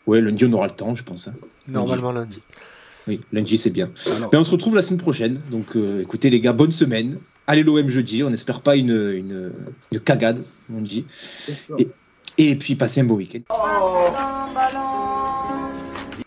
ouais, lundi on aura le temps, je pense. hein. Normalement lundi. Oui, lundi c'est bien. Alors, Mais on se retrouve la semaine prochaine. Donc euh, écoutez les gars, bonne semaine. Allez l'OM jeudi. On n'espère pas une, une, une cagade, on dit. Bien sûr. Et- Et puis passez un beau week-end. Oh.